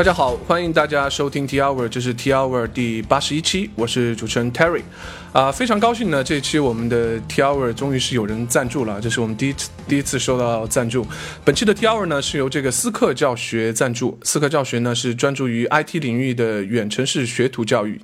大家好，欢迎大家收听 T Hour，这是 T Hour 第八十一期，我是主持人 Terry。啊，非常高兴呢！这一期我们的 T Hour 终于是有人赞助了，这是我们第一次第一次收到赞助。本期的 T Hour 呢是由这个思课教学赞助。思课教学呢是专注于 IT 领域的远程式学徒教育。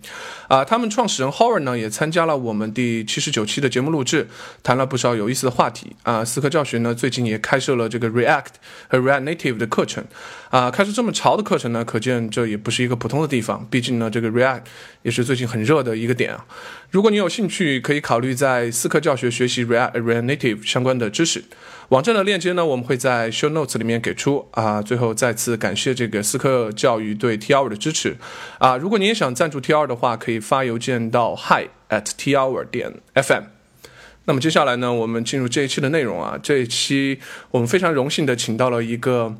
啊，他们创始人 Howard 呢也参加了我们第七十九期的节目录制，谈了不少有意思的话题。啊，思课教学呢最近也开设了这个 React 和 React Native 的课程。啊，开设这么潮的课程呢，可见这也不是一个普通的地方。毕竟呢，这个 React 也是最近很热的一个点啊。如果你有兴趣，可以考虑在思课教学学习 React React Native 相关的知识。网站的链接呢，我们会在 Show Notes 里面给出啊。最后再次感谢这个思科教育对 T R 的支持啊。如果你也想赞助 T R 的话，可以发邮件到 Hi at tr 点 FM。那么接下来呢，我们进入这一期的内容啊。这一期我们非常荣幸的请到了一个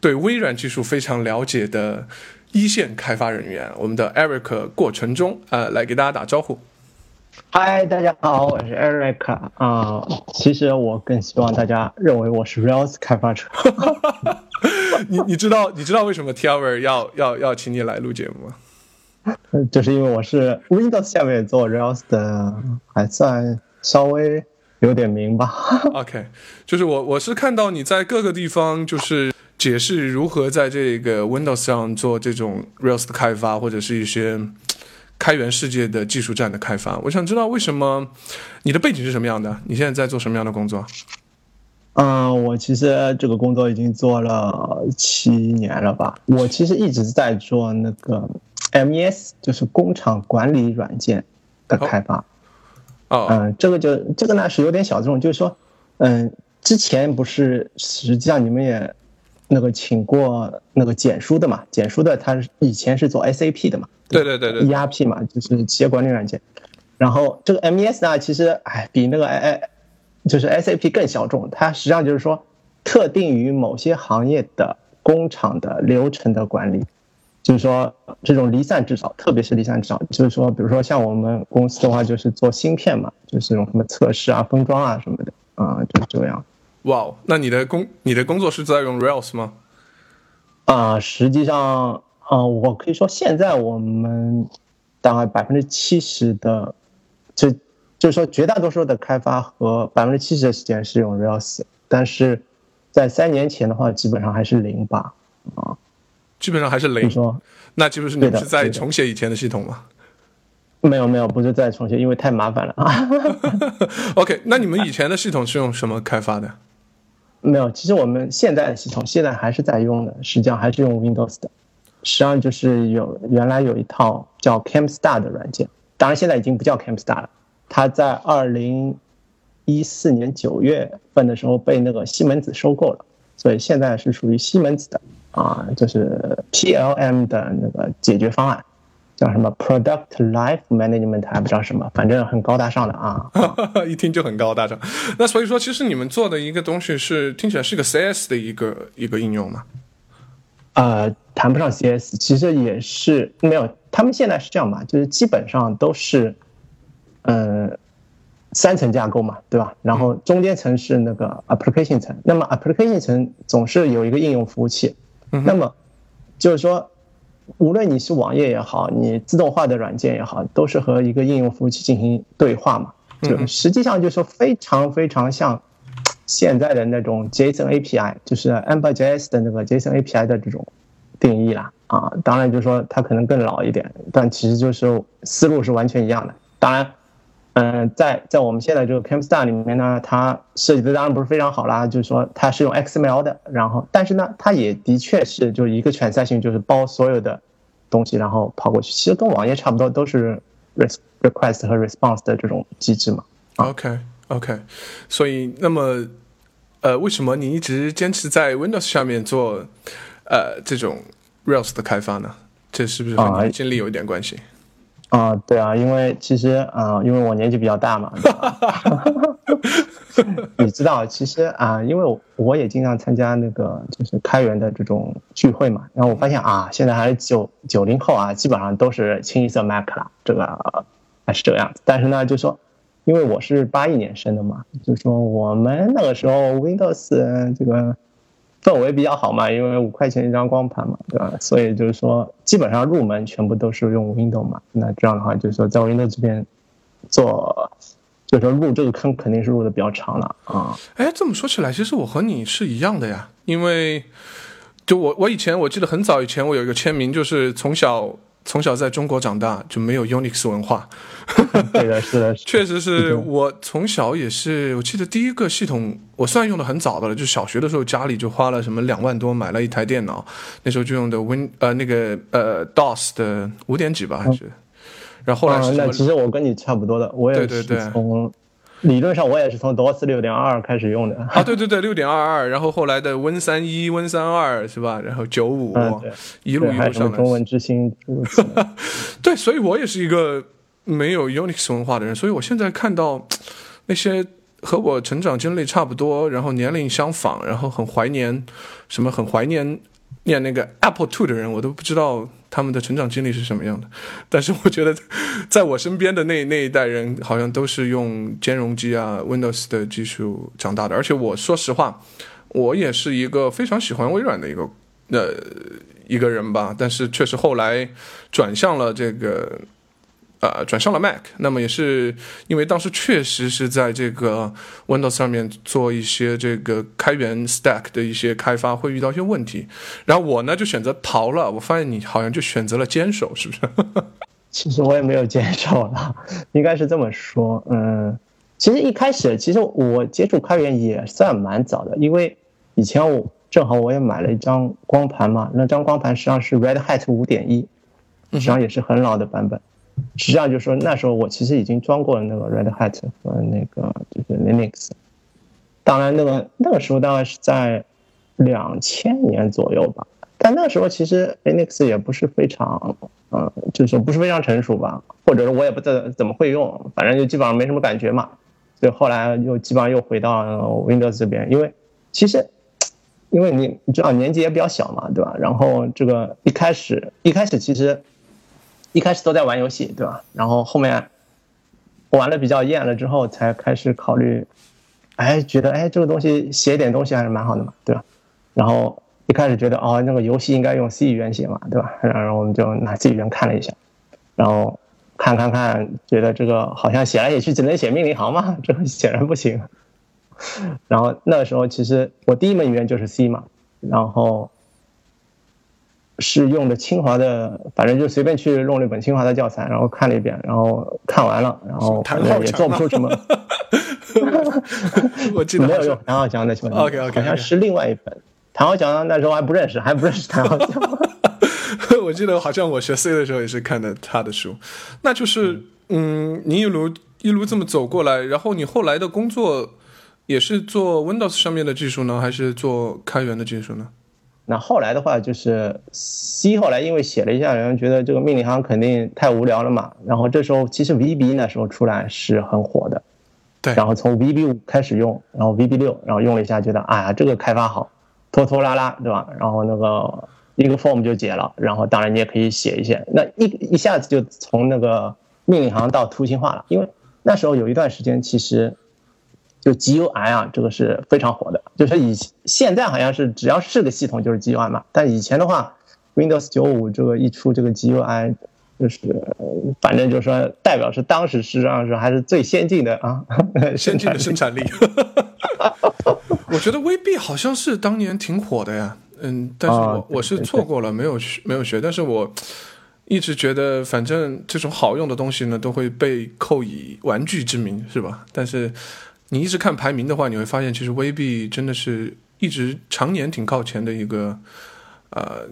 对微软技术非常了解的一线开发人员，我们的 Eric 过程中呃，来给大家打招呼。嗨，大家好，我是 Eric 啊。其实我更希望大家认为我是 Rails 开发者。你你知道你知道为什么 T R 要要要请你来录节目吗？就是因为我是 Windows 下面做 Rails 的，还算稍微有点名吧。OK，就是我我是看到你在各个地方就是解释如何在这个 Windows 上做这种 Rails 的开发，或者是一些。开源世界的技术站的开发，我想知道为什么你的背景是什么样的？你现在在做什么样的工作？嗯，我其实这个工作已经做了七年了吧。我其实一直在做那个 MES，就是工厂管理软件的开发。哦，嗯，这个就这个呢是有点小众，就是说，嗯，之前不是实际上你们也。那个请过那个简书的嘛，简书的他以前是做 SAP 的嘛，对对对对，ERP 嘛，就是企业管理软件。然后这个 MES 呢，其实哎比那个哎哎就是 SAP 更小众，它实际上就是说特定于某些行业的工厂的流程的管理，就是说这种离散制造，特别是离散制造，就是说比如说像我们公司的话，就是做芯片嘛，就是这种什么测试啊、封装啊什么的啊，就是这样。哇，那你的工你的工作是在用 Rails 吗？啊，实际上，啊，我可以说现在我们大概百分之七十的，就就是说绝大多数的开发和百分之七十的时间是用 Rails，但是在三年前的话，基本上还是零吧，啊，基本上还是零。说，那岂不是你是在重写以前的系统吗？没有没有，不是在重写，因为太麻烦了啊。OK，那你们以前的系统是用什么开发的？没有，其实我们现在的系统现在还是在用的，实际上还是用 Windows 的。实际上就是有原来有一套叫 CamStar 的软件，当然现在已经不叫 CamStar 了。它在二零一四年九月份的时候被那个西门子收购了，所以现在是属于西门子的啊，就是 PLM 的那个解决方案。叫什么 Product Life Management 还不知道什么，反正很高大上的啊，一听就很高大上。那所以说，其实你们做的一个东西是听起来是个 CS 的一个一个应用吗？呃，谈不上 CS，其实也是没有。他们现在是这样嘛，就是基本上都是，呃，三层架构嘛，对吧？然后中间层是那个 Application 层，那么 Application 层总是有一个应用服务器，那么就是说。无论你是网页也好，你自动化的软件也好，都是和一个应用服务器进行对话嘛。就实际上就是非常非常像 现在的那种 JSON API，就是 AmberJS 的那个 JSON API 的这种定义啦。啊，当然就是说它可能更老一点，但其实就是思路是完全一样的。当然。嗯，在在我们现在这个 CamStar 里面呢，它设计的当然不是非常好啦，就是说它是用 XML 的，然后但是呢，它也的确是就是一个全赛性，就是包所有的东西，然后跑过去，其实跟网页差不多，都是 request 和 response 的这种机制嘛。OK OK，所以那么呃，为什么你一直坚持在 Windows 下面做呃这种 Rails 的开发呢？这是不是和你经历有一点关系？啊，对啊，因为其实啊，因为我年纪比较大嘛，你知道，其实啊，因为我也经常参加那个就是开源的这种聚会嘛，然后我发现啊，现在还是九九零后啊，基本上都是清一色 Mac 了，这个还是这个样子。但是呢，就说，因为我是八一年生的嘛，就说我们那个时候 Windows 这个氛围比较好嘛，因为五块钱一张光盘嘛，对吧？所以就是说，基本上入门全部都是用 Windows 嘛。那这样的话，就是说在 Windows 这边做，就是说入这个坑肯定是入的比较长了啊。哎，这么说起来，其实我和你是一样的呀，因为就我我以前我记得很早以前我有一个签名，就是从小。从小在中国长大就没有 Unix 文化，对的，是的，确实是我从小也是。我记得第一个系统我算用的很早的了，就小学的时候家里就花了什么两万多买了一台电脑，那时候就用的 Win 呃那个呃 DOS 的五点几吧还是，然后后来是那其实我跟你差不多的，我也是从。理论上我也是从 DOS 六点二开始用的啊，对对对，六点二二，然后后来的 Win 三一、Win 三二是吧？然后九五，一路一路上来。中文之星，对，所以我也是一个没有 Unix 文化的人，所以我现在看到那些和我成长经历差不多，然后年龄相仿，然后很怀念什么，很怀念念那个 Apple Two 的人，我都不知道。他们的成长经历是什么样的？但是我觉得，在我身边的那那一代人，好像都是用兼容机啊、Windows 的技术长大的。而且我说实话，我也是一个非常喜欢微软的一个呃一个人吧。但是确实后来转向了这个。呃，转向了 Mac，那么也是因为当时确实是在这个 Windows 上面做一些这个开源 Stack 的一些开发会遇到一些问题，然后我呢就选择逃了。我发现你好像就选择了坚守，是不是？其实我也没有坚守了，应该是这么说。嗯，其实一开始其实我接触开源也算蛮早的，因为以前我正好我也买了一张光盘嘛，那张光盘实际上是 Red Hat 五点一，实际上也是很老的版本。实际上就是说，那时候我其实已经装过那个 Red Hat 和那个就是 Linux。当然，那个那个时候大概是在两千年左右吧。但那个时候其实 Linux 也不是非常，嗯，就是说不是非常成熟吧，或者说我也不知怎么会用，反正就基本上没什么感觉嘛。所以后来又基本上又回到 Windows 这边，因为其实因为你你知道年纪也比较小嘛，对吧？然后这个一开始一开始其实。一开始都在玩游戏，对吧？然后后面玩的比较厌了之后，才开始考虑，哎，觉得哎，这个东西写点东西还是蛮好的嘛，对吧？然后一开始觉得哦，那个游戏应该用 C 语言写嘛，对吧？然后我们就拿 C 语言看了一下，然后看看看，觉得这个好像写来写去只能写命令行嘛，这显然不行。然后那个时候其实我第一门语言就是 C 嘛，然后。是用的清华的，反正就随便去弄了一本清华的教材，然后看了一遍，然后看完了，然后反正也做不出什么。我记得没有用谭浩强的什么，OK OK，好像是另外一本。谭浩强那时候还不认识，还不认识谭浩强。我记得好像我学 C 的时候也是看的他的书。那就是，嗯，你一路一路这么走过来，然后你后来的工作也是做 Windows 上面的技术呢，还是做开源的技术呢？那后来的话就是 C，后来因为写了一下，然后觉得这个命令行肯定太无聊了嘛。然后这时候其实 VB 那时候出来是很火的，对。然后从 VB 五开始用，然后 VB 六，然后用了一下，觉得哎呀这个开发好，拖拖拉拉，对吧？然后那个一个 form 就解了，然后当然你也可以写一些，那一一下子就从那个命令行到图形化了。因为那时候有一段时间其实。就 GUI 啊，这个是非常火的。就是以现在好像是只要是个系统就是 GUI 嘛，但以前的话，Windows 九五这个一出这个 GUI，就是反正就是说代表是当时实际上是还是最先进的啊，先进的生产力。我觉得 VB 好像是当年挺火的呀，嗯，但是我我是错过了，没有没有学，但是我一直觉得反正这种好用的东西呢，都会被扣以玩具之名，是吧？但是。你一直看排名的话，你会发现其实 VB 真的是一直常年挺靠前的一个，呃，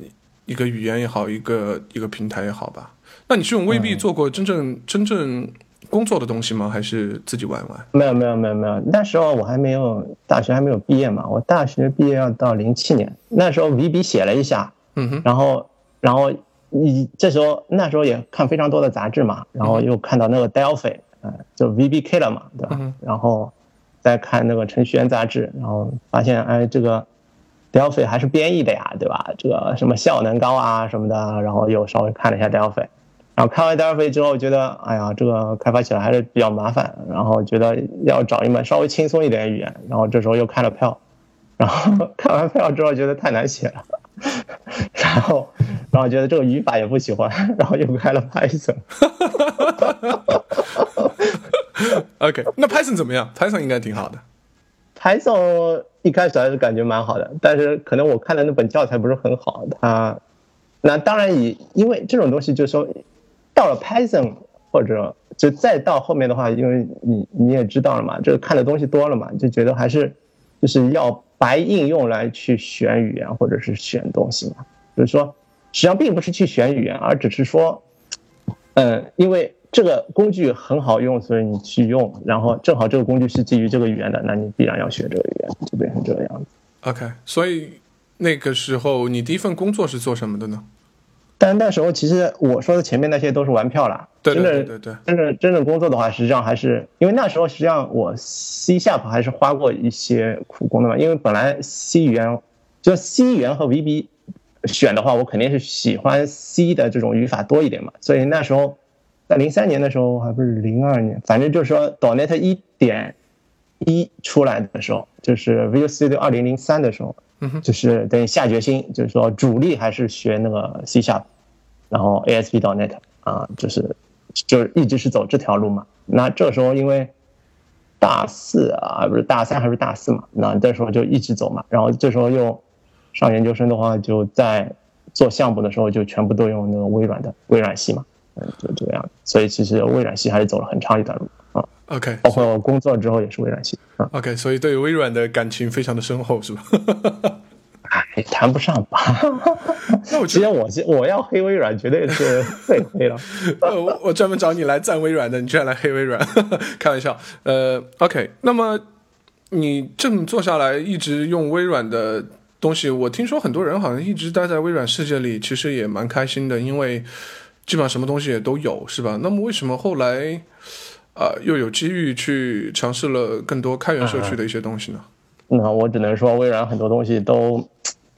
一个语言也好，一个一个平台也好吧。那你是用 VB 做过真正真正工作的东西吗？还是自己玩玩？没有没有没有没有，那时候我还没有大学还没有毕业嘛，我大学毕业要到零七年，那时候 VB 写了一下，嗯哼，然后然后你这时候那时候也看非常多的杂志嘛，然后又看到那个 Delphi，嗯，就 VBK 了嘛，对吧？然后。在看那个程序员杂志，然后发现，哎，这个 Delphi 还是编译的呀，对吧？这个什么效能高啊什么的，然后又稍微看了一下 Delphi，然后看完 Delphi 之后，觉得，哎呀，这个开发起来还是比较麻烦，然后觉得要找一门稍微轻松一点的语言，然后这时候又看了 e l 然后 看完 Perl 之后觉得太难写了，然后然后觉得这个语法也不喜欢，然后又开了 Python。OK，那 Python 怎么样？Python 应该挺好的。Python 一开始还是感觉蛮好的，但是可能我看的那本教材不是很好。它那当然以因为这种东西就是说，到了 Python 或者就再到后面的话，因为你你也知道了嘛，这个看的东西多了嘛，就觉得还是就是要白应用来去选语言或者是选东西嘛。就是说，实际上并不是去选语言，而只是说，嗯，因为这个工具很好用，所以你去用，然后正好这个工具是基于这个语言的，那你必然要学这个语言，就变成这个样子。OK，所以那个时候你第一份工作是做什么的呢？但那时候其实我说的前面那些都是玩票啦，对对对对真正真正工作的话，实际上还是因为那时候实际上我 C sharp 还是花过一些苦功的嘛，因为本来 C 语言就 C 语言和 VB 选的话，我肯定是喜欢 C 的这种语法多一点嘛，所以那时候在零三年的时候，还不是零二年，反正就是说 d o n e t 一点一出来的时候，就是 Visual Studio 二零零三的时候，嗯就是等于下决心，就是说主力还是学那个 C sharp，然后 ASP.NET 啊，就是就是一直是走这条路嘛。那这时候因为大四啊，不是大三还是大四嘛，那这时候就一直走嘛。然后这时候又上研究生的话，就在做项目的时候就全部都用那个微软的微软系嘛，嗯，就这个样子。所以其实微软系还是走了很长一段路啊，OK 包括工作之后也是微软系啊。OK，所以对微软的感情非常的深厚，是吧？哎，谈不上吧。那我其实我是我要黑微软，绝对是被黑了。呃，我我专门找你来赞微软的，你居然来黑微软，开玩笑。呃，OK，那么你这么做下来，一直用微软的东西，我听说很多人好像一直待在微软世界里，其实也蛮开心的，因为基本上什么东西也都有，是吧？那么为什么后来啊、又有机遇去尝试了更多开源社区的一些东西呢？那我只能说，微软很多东西都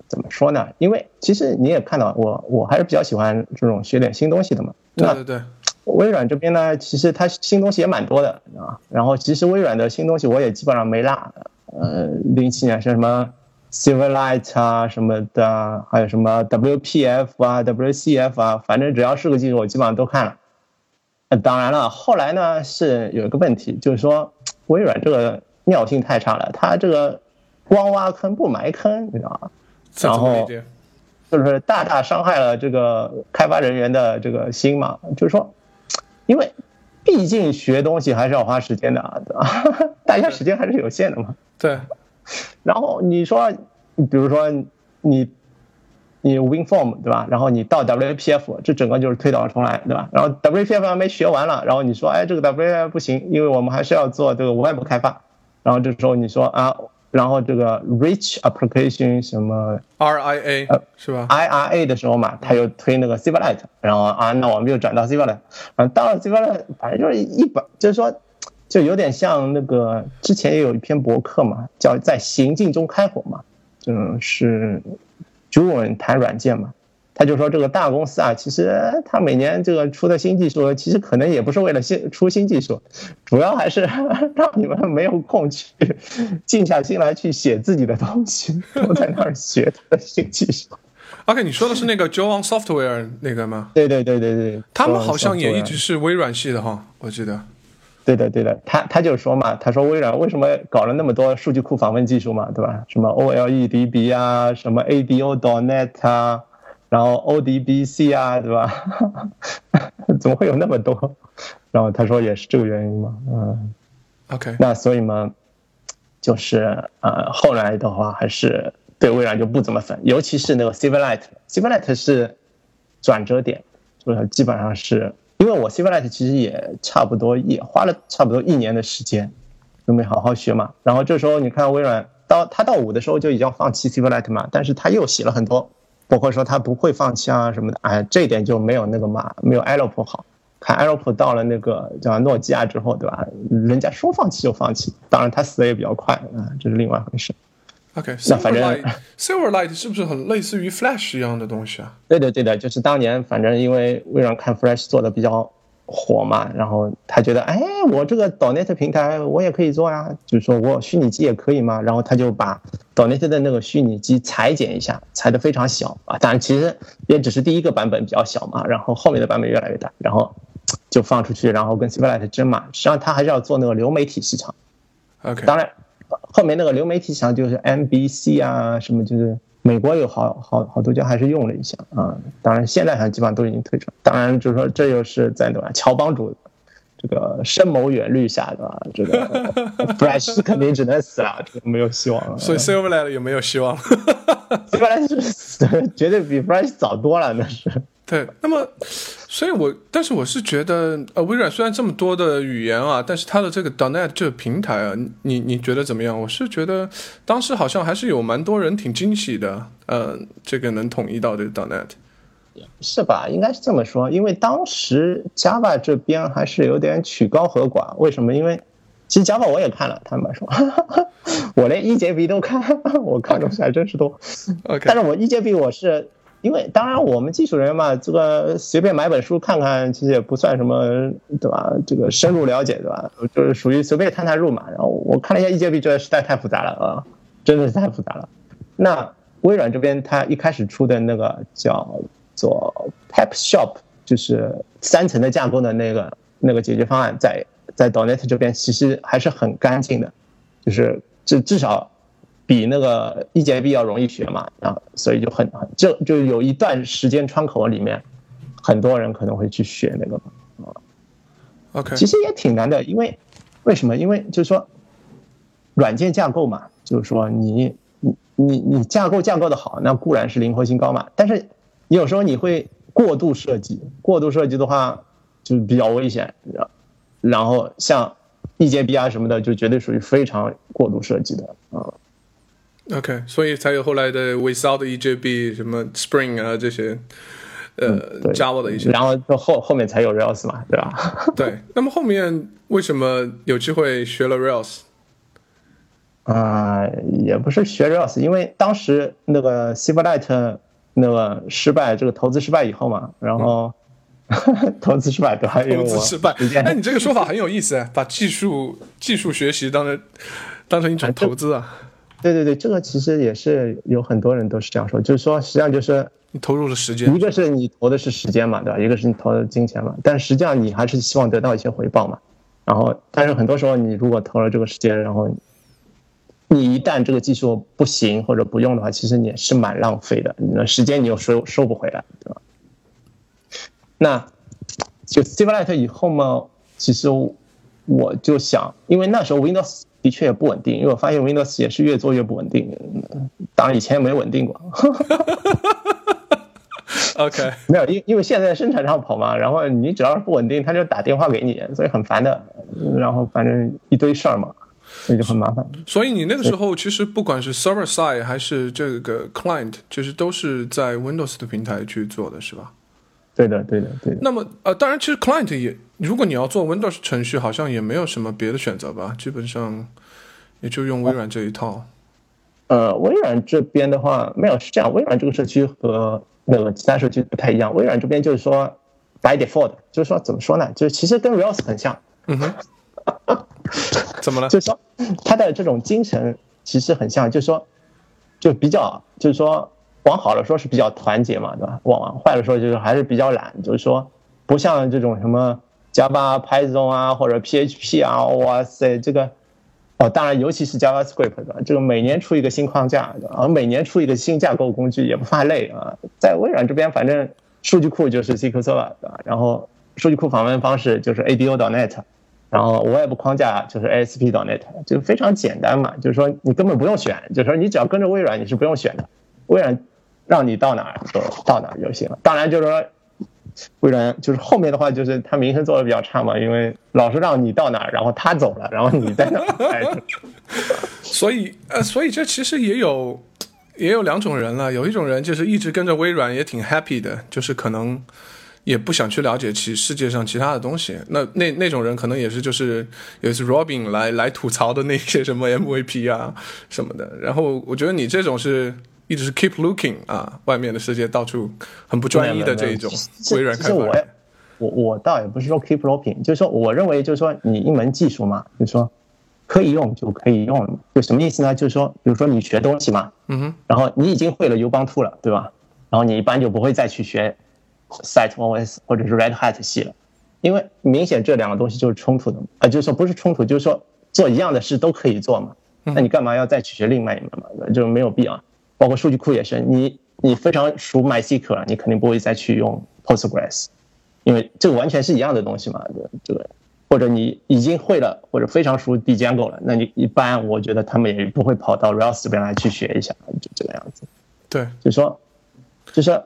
怎么说呢？因为其实你也看到，我我还是比较喜欢这种学点新东西的嘛。对对对，微软这边呢，其实它新东西也蛮多的啊。然后其实微软的新东西我也基本上没落。呃，零七年是什么 Silverlight 啊什么的，还有什么 WPF 啊、WCF 啊，反正只要是个技术，我基本上都看了。呃当然了，后来呢是有一个问题，就是说微软这个尿性太差了，它这个光挖坑不埋坑，你知道吗？然后？就是大大伤害了这个开发人员的这个心嘛。就是说，因为毕竟学东西还是要花时间的啊，对吧？大家时间还是有限的嘛。对，然后你说，比如说你你 WinForm 对吧？然后你到 WPF，这整个就是推倒重来，对吧？然后 WPF 还没学完了，然后你说，哎，这个 WPF 不行，因为我们还是要做这个 Web 开发。然后这时候你说啊，然后这个 Rich Application 什么 RIA 是吧？IRA 的时候嘛，他又推那个 Silverlight，然后啊，那我们又转到 Silverlight，啊，到了 Silverlight，反正就是一本，就是说，就有点像那个之前也有一篇博客嘛，叫在行进中开火嘛，就是朱文谈软件嘛，他就说这个大公司啊，其实他每年这个出的新技术，其实可能也不是为了新出新技术，主要还是 让你们没有空去静下心来去写自己的东西，都在那儿学他的新技术。OK，你说的是那个 Joe on Software 那个吗？对对对对对，他们好像也一直是微软系的哈，我记得。对的对的，他他就说嘛，他说微软为什么搞了那么多数据库访问技术嘛，对吧？什么 OLEDB 啊，什么 ADO.NET 啊，然后 ODBC 啊，对吧？怎么会有那么多？然后他说也是这个原因嘛，嗯，OK，那所以嘛，就是呃，后来的话还是对微软就不怎么粉，尤其是那个 Silverlight，Silverlight 是转折点，就是基本上是因为我 c i v i l i t 其实也差不多也花了差不多一年的时间，准备好好学嘛。然后这时候你看微软到他到五的时候就已经放弃 c i v i l i t 嘛，但是他又写了很多，包括说他不会放弃啊什么的，哎，这一点就没有那个嘛，没有 Alop 好。看 Alop 到了那个叫诺基亚之后，对吧？人家说放弃就放弃，当然他死的也比较快啊，这是另外一回事。OK，那反正 Silverlight Silverlight 是不是很类似于 Flash 一样的东西啊？对的，对的，就是当年反正因为微软看 Flash 做的比较火嘛，然后他觉得，哎，我这个 Donate 平台我也可以做呀，就是说我虚拟机也可以嘛，然后他就把 Donate 的那个虚拟机裁剪一下，裁的非常小啊，当然其实也只是第一个版本比较小嘛，然后后面的版本越来越大，然后就放出去，然后跟 Silverlight 争嘛，实际上他还是要做那个流媒体市场，OK，当然后面那个流媒体上就是 NBC 啊什么就是。美国有好好好多家还是用了一下啊，当然现在好像基本上都已经退出。当然就是说，这又是在对吧？乔帮主这个深谋远虑下的这个 Fresh 肯定只能死了，没有希望了。所以 Silverlight 有没有希望？Silverlight 是死，绝对比 Fresh 早多了，那是。对，那么，所以我，但是我是觉得，呃，微软虽然这么多的语言啊，但是它的这个 .NET 这个平台啊，你你觉得怎么样？我是觉得当时好像还是有蛮多人挺惊喜的，呃，这个能统一到这个 .NET，是吧？应该是这么说，因为当时 Java 这边还是有点曲高和寡。为什么？因为其实 Java 我也看了，坦白说，我连一节 B 都看，我看东西还真是多。OK，但是我一节 B 我是。因为当然我们技术人员嘛，这个随便买本书看看，其实也不算什么，对吧？这个深入了解，对吧？就是属于随便探探入嘛。然后我看了一下 EJB，觉得实在太复杂了啊，真的是太复杂了。那微软这边它一开始出的那个叫做 Pep Shop，就是三层的架构的那个那个解决方案，在在 Donet 这边其实还是很干净的，就是至至少。比那个一节 B 要容易学嘛，啊，所以就很就就有一段时间窗口里面，很多人可能会去学那个啊。OK，其实也挺难的，因为为什么？因为就是说，软件架构嘛，就是说你你你你架构架构的好，那固然是灵活性高嘛，但是你有时候你会过度设计，过度设计的话就比较危险，然后像一节 B 啊什么的，就绝对属于非常过度设计的啊。OK，所以才有后来的 Without EJB 什么 Spring 啊这些，呃，Java 的一些，然后后后面才有 Rails 嘛，对吧？对。那么后面为什么有机会学了 Rails？啊，也不是学 Rails，因为当时那个 Silverlight 那个失败，这个投资失败以后嘛，然后 投资失败对吧？投资失败。哎，你这个说法很有意思，把技术技术学习当成当成一种投资啊。对对对，这个其实也是有很多人都是这样说，就是说实际上就是你投入了时间，一个是你投的是时间嘛，对吧？一个是你投的金钱嘛，但实际上你还是希望得到一些回报嘛。然后，但是很多时候你如果投了这个时间，然后你一旦这个技术不行或者不用的话，其实你也是蛮浪费的，那时间你又收收不回来，对吧？那就 Silverlight 以后嘛，其实我就想，因为那时候 Windows。的确也不稳定，因为我发现 Windows 也是越做越不稳定。当然以前也没稳定过。OK，没有，因因为现在生产上跑嘛，然后你只要是不稳定，他就打电话给你，所以很烦的。然后反正一堆事儿嘛，所以就很麻烦。所以你那个时候其实不管是 Server Side 还是这个 Client，其实都是在 Windows 的平台去做的是吧？对的，对的，对的。那么呃，当然其实 Client 也。如果你要做 Windows 程序，好像也没有什么别的选择吧，基本上也就用微软这一套。呃，微软这边的话没有是这样，微软这个社区和那个其他社区不太一样。微软这边就是说 by default，就是说怎么说呢？就是其实跟 Rails 很像。嗯哼。怎么了？就是说它的这种精神其实很像，就是说就比较就是说往好了说是比较团结嘛，对吧？往坏了说就是还是比较懒，就是说。不像这种什么 Java、Python 啊，或者 PHP 啊，哇塞，这个哦，当然，尤其是 JavaScript 的，这个每年出一个新框架，啊，每年出一个新架构工具也不怕累啊。在微软这边，反正数据库就是 SQL Server，对吧？然后数据库访问方式就是 ADO.NET，然后 Web 框架就是 ASP.NET，就非常简单嘛。就是说你根本不用选，就是说你只要跟着微软，你是不用选的，微软让你到哪儿就到哪儿就行了。当然就是说。微软就是后面的话，就是他名声做的比较差嘛，因为老是让你到哪儿，然后他走了，然后你在那儿。所以呃，所以这其实也有也有两种人了，有一种人就是一直跟着微软也挺 happy 的，就是可能也不想去了解其世界上其他的东西。那那那种人可能也是就是有一次 Robin 来来吐槽的那些什么 MVP 啊什么的。然后我觉得你这种是。一直是 keep looking 啊，外面的世界到处很不专一的这一种微软开发。我我倒也不是说 keep looking，就是说我认为就是说你一门技术嘛，就是说可以用就可以用了嘛。就什么意思呢？就是说，比如说你学东西嘛，嗯哼，然后你已经会了 Ubuntu 了，对吧？然后你一般就不会再去学 CentOS 或者是 Red Hat 系了，因为明显这两个东西就是冲突的嘛。啊，就是说不是冲突，就是说做一样的事都可以做嘛。那你干嘛要再去学另外一门嘛？就没有必要。包括数据库也是，你你非常熟 MySQL，你肯定不会再去用 Postgres，因为这个完全是一样的东西嘛。这个或者你已经会了，或者非常熟 Django 了，那你一般我觉得他们也不会跑到 Rails 这边来去学一下，就这个样子。对，就说，就说，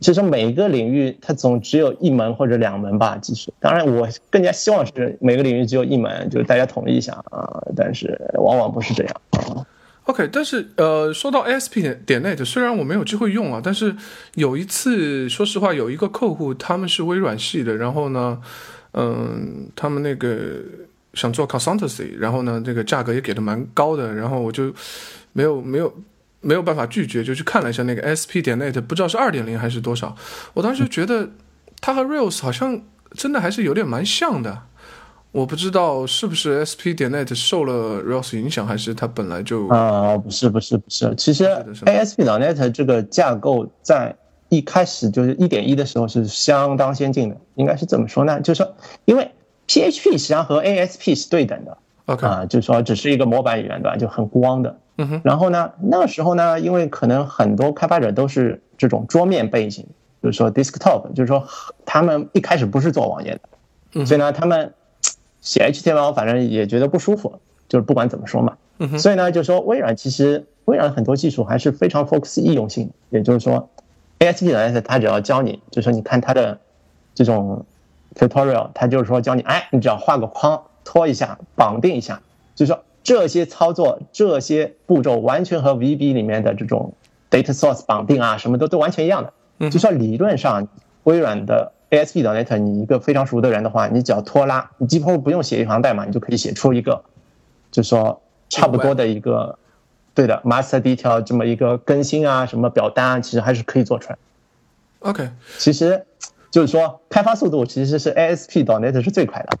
其实每个领域它总只有一门或者两门吧技术。当然，我更加希望是每个领域只有一门，就是大家统一一下啊。但是往往不是这样啊。OK，但是呃，说到 ASP 点点 net，虽然我没有机会用啊，但是有一次，说实话，有一个客户他们是微软系的，然后呢，嗯，他们那个想做 consultancy，然后呢，这个价格也给的蛮高的，然后我就没有没有没有办法拒绝，就去看了一下那个 SP 点 net，不知道是二点零还是多少，我当时觉得它和 Rails 好像真的还是有点蛮像的。我不知道是不是 SP 点 net 受了 Rails 影响，还是它本来就啊，不是不是不是，其实 ASP 点 net 这个架构在一开始就是一点一的时候是相当先进的，应该是怎么说呢？就是说，因为 PHP 实际上和 ASP 是对等的，OK 啊，就是说只是一个模板语言对吧？就很光的，嗯哼。然后呢，那个时候呢，因为可能很多开发者都是这种桌面背景，就是说 desktop，就是说他们一开始不是做网页的，所以呢，他们。写 HTML 反正也觉得不舒服，就是不管怎么说嘛，所以呢，就是说微软其实微软很多技术还是非常 focus 易用性，也就是说，ASP 呢，它只要教你，就是说你看它的这种 tutorial，它就是说教你，哎，你只要画个框，拖一下，绑定一下，就是说这些操作这些步骤完全和 VB 里面的这种 data source 绑定啊，什么都都完全一样的，就说理论上微软的。ASP. net，你一个非常熟的人的话，你只要拖拉，你几乎不用写一行代码，你就可以写出一个，就说差不多的一个，对的，master detail 这么一个更新啊，什么表单啊，其实还是可以做出来。OK，其实就是说开发速度其实是 ASP. net 是最快的。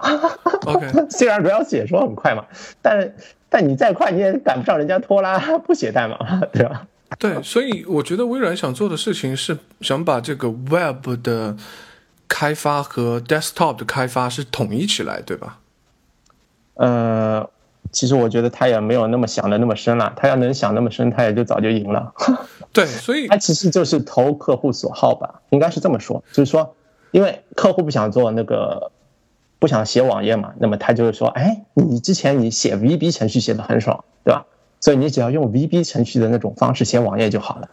OK，虽然 Rails 也说很快嘛，但但你再快你也赶不上人家拖拉不写代码，对吧？对，所以我觉得微软想做的事情是想把这个 Web 的。开发和 desktop 的开发是统一起来，对吧？呃，其实我觉得他也没有那么想的那么深了。他要能想那么深，他也就早就赢了。对，所以他其实就是投客户所好吧，应该是这么说。就是说，因为客户不想做那个，不想写网页嘛，那么他就是说，哎，你之前你写 VB 程序写的很爽，对吧？所以你只要用 VB 程序的那种方式写网页就好了。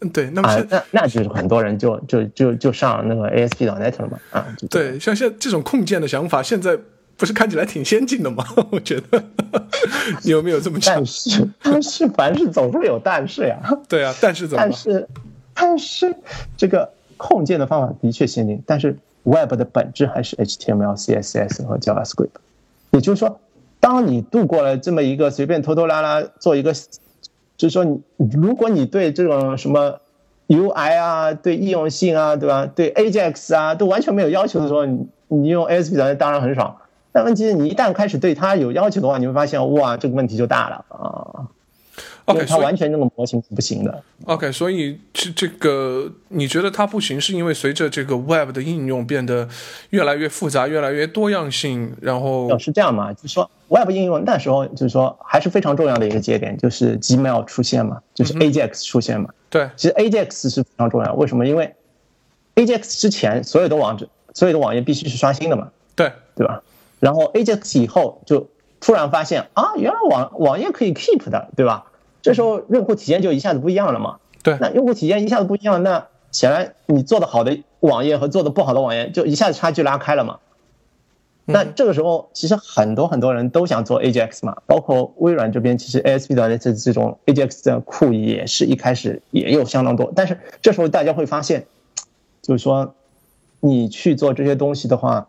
嗯，对，那么那那就是很多人就就就就上那个 ASP. net 了嘛，啊，对，像现这种控件的想法，现在不是看起来挺先进的吗？我觉得，你有没有这么想？但是但是凡事总会有但是呀。对啊，但是怎么？但是但是这个控件的方法的确先进，但是 Web 的本质还是 HTML、CSS 和 JavaScript。也就是说，当你度过了这么一个随便拖拖拉拉做一个。就是说，你如果你对这种什么 UI 啊、对易用性啊，对吧？对 AJAX 啊都完全没有要求的时候，你你用 ASP 当然很爽。但问题是你一旦开始对它有要求的话，你会发现哇，这个问题就大了啊。OK，它完全这个模型是不行的。OK，所以这这个你觉得它不行，是因为随着这个 Web 的应用变得越来越复杂、越来越多样性，然后是这样嘛？就是说 Web 应用那时候就是说还是非常重要的一个节点，就是 Gmail 出现嘛，就是 AJAX 出现嘛。对，其实 AJAX 是非常重要。为什么？因为 AJAX 之前所有的网址、所有的网页必须是刷新的嘛。对，对吧？然后 AJAX 以后就突然发现啊，原来网网页可以 keep 的，对吧？这时候用户体验就一下子不一样了嘛？对，那用户体验一下子不一样，那显然你做的好的网页和做的不好的网页就一下子差距拉开了嘛？那这个时候其实很多很多人都想做 AJAX 嘛，包括微软这边其实 ASP 的这这种 AJAX 的库也是一开始也有相当多，但是这时候大家会发现，就是说你去做这些东西的话，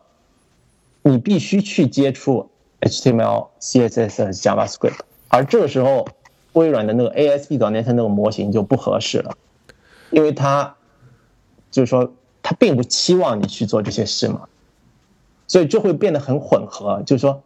你必须去接触 HTML、CSS 和 JavaScript，而这个时候。微软的那个 ASP. net 那个模型就不合适了，因为它就是说它并不期望你去做这些事嘛，所以就会变得很混合，就是说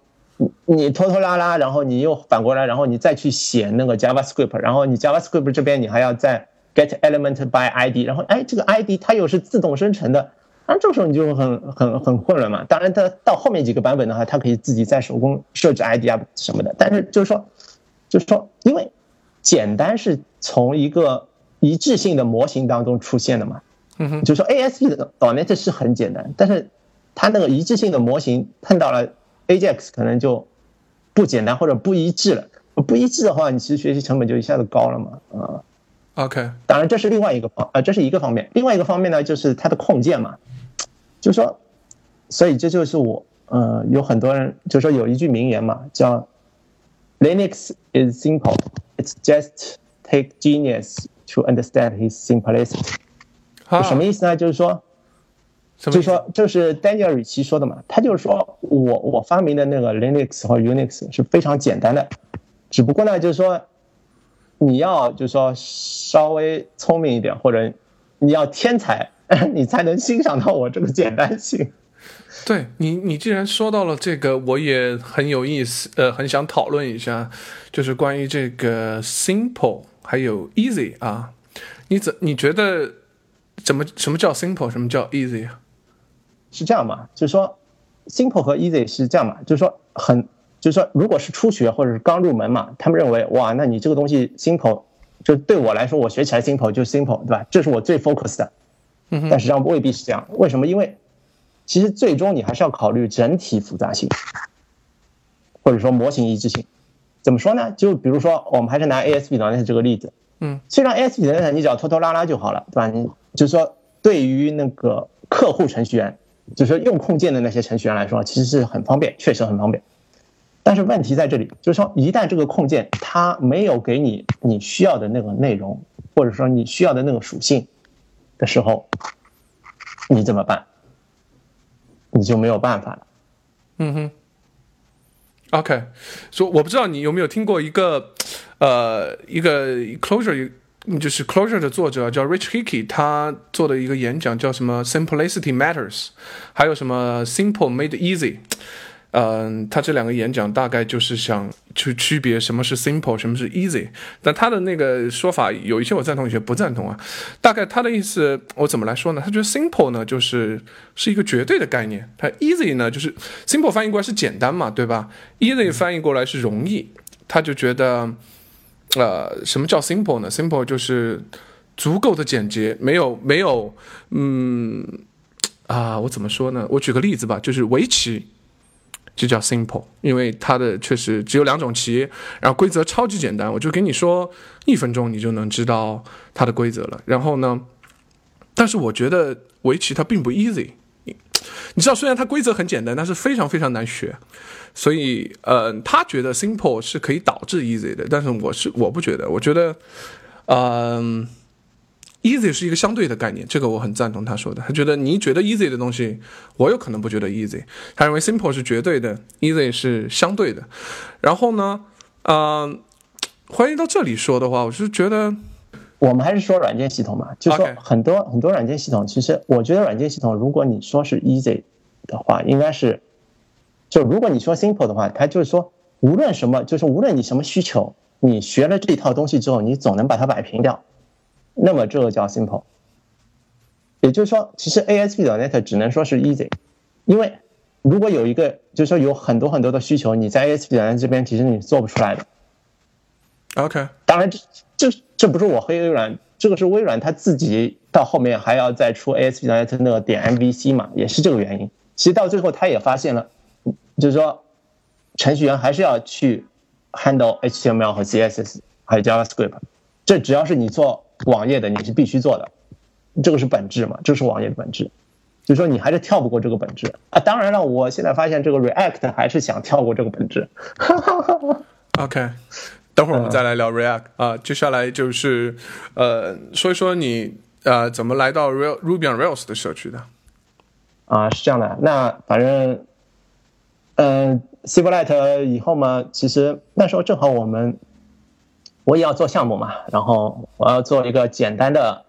你拖拖拉拉，然后你又反过来，然后你再去写那个 JavaScript，然后你 JavaScript 这边你还要再 get element by ID，然后哎这个 ID 它又是自动生成的，那这个时候你就很很很混乱嘛。当然它到后面几个版本的话，它可以自己再手工设置 ID 啊什么的，但是就是说就是说因为简单是从一个一致性的模型当中出现的嘛。嗯哼，就是说 ASP 的 .NET 是很简单，但是它那个一致性的模型碰到了 AJAX 可能就不简单或者不一致了。不一致的话，你其实学习成本就一下子高了嘛。啊，OK，当然这是另外一个方啊，这是一个方面。另外一个方面呢，就是它的控件嘛，就是说，所以这就是我呃，有很多人就说有一句名言嘛，叫 Linux is simple, it's just take genius to understand his simplicity。什么意思呢？就是说，就是说，就是 Daniel 里奇说的嘛。他就是说我我发明的那个 Linux 和 Unix 是非常简单的，只不过呢，就是说你要就是说稍微聪明一点，或者你要天才，你才能欣赏到我这个简单性。对你，你既然说到了这个，我也很有意思，呃，很想讨论一下，就是关于这个 simple 还有 easy 啊，你怎你觉得？怎么什么叫 simple，什么叫 easy 啊？是这样嘛？就是说，simple 和 easy 是这样嘛？就是说，很就是说，如果是初学或者是刚入门嘛，他们认为哇，那你这个东西 simple，就对我来说，我学起来 simple 就 simple，对吧？这是我最 focus 的。嗯但实际上未必是这样。为什么？因为其实最终你还是要考虑整体复杂性，或者说模型一致性。怎么说呢？就比如说，我们还是拿 ASP.NET 这个例子。嗯。虽然 ASP.NET 你只要拖拖拉拉就好了，对吧？你就是说，对于那个客户程序员，就是说用控件的那些程序员来说，其实是很方便，确实很方便。但是问题在这里，就是说，一旦这个控件它没有给你你需要的那个内容，或者说你需要的那个属性的时候，你怎么办？你就没有办法了。嗯哼。OK，说我不知道你有没有听过一个，呃，一个 Closure。就是 Closure 的作者叫 Rich Hickey，他做的一个演讲叫什么 Simplicity Matters，还有什么 Simple Made Easy。嗯，他这两个演讲大概就是想去区别什么是 Simple，什么是 Easy。但他的那个说法有一些我赞同，有些不赞同啊。大概他的意思我怎么来说呢？他觉得 Simple 呢就是是一个绝对的概念，他 Easy 呢就是 Simple 翻译过来是简单嘛，对吧？Easy 翻译过来是容易，他就觉得。呃，什么叫 simple 呢？simple 就是足够的简洁，没有没有，嗯，啊，我怎么说呢？我举个例子吧，就是围棋就叫 simple，因为它的确实只有两种棋，然后规则超级简单，我就给你说一分钟你就能知道它的规则了。然后呢，但是我觉得围棋它并不 easy。你知道，虽然它规则很简单，但是非常非常难学，所以，呃，他觉得 simple 是可以导致 easy 的，但是我是我不觉得，我觉得，嗯，easy 是一个相对的概念，这个我很赞同他说的。他觉得你觉得 easy 的东西，我有可能不觉得 easy。他认为 simple 是绝对的，easy 是相对的。然后呢，嗯，欢迎到这里说的话，我是觉得。我们还是说软件系统嘛，就说很多很多软件系统，其实我觉得软件系统，如果你说是 easy 的话，应该是，就如果你说 simple 的话，它就是说无论什么，就是无论你什么需求，你学了这一套东西之后，你总能把它摆平掉，那么这个叫 simple。也就是说，其实 ASP.NET 只能说是 easy，因为如果有一个，就是说有很多很多的需求，你在 ASP.NET 这边其实你做不出来的。OK，当然这这这不是我黑微软，这个是微软它自己到后面还要再出 ASP.NET 那个点 MVC 嘛，也是这个原因。其实到最后他也发现了，就是说程序员还是要去 handle HTML 和 CSS 还有 JavaScript，这只要是你做网页的，你是必须做的，这个是本质嘛，这是网页的本质。就是说你还是跳不过这个本质啊。当然了，我现在发现这个 React 还是想跳过这个本质。OK。等会儿我们再来聊 React 啊，接下来就是呃说一说你呃怎么来到 Real Ruby on Rails 的社区的啊，是这样的，那反正嗯 c i v i l i t e 以后嘛，其实那时候正好我们我也要做项目嘛，然后我要做一个简单的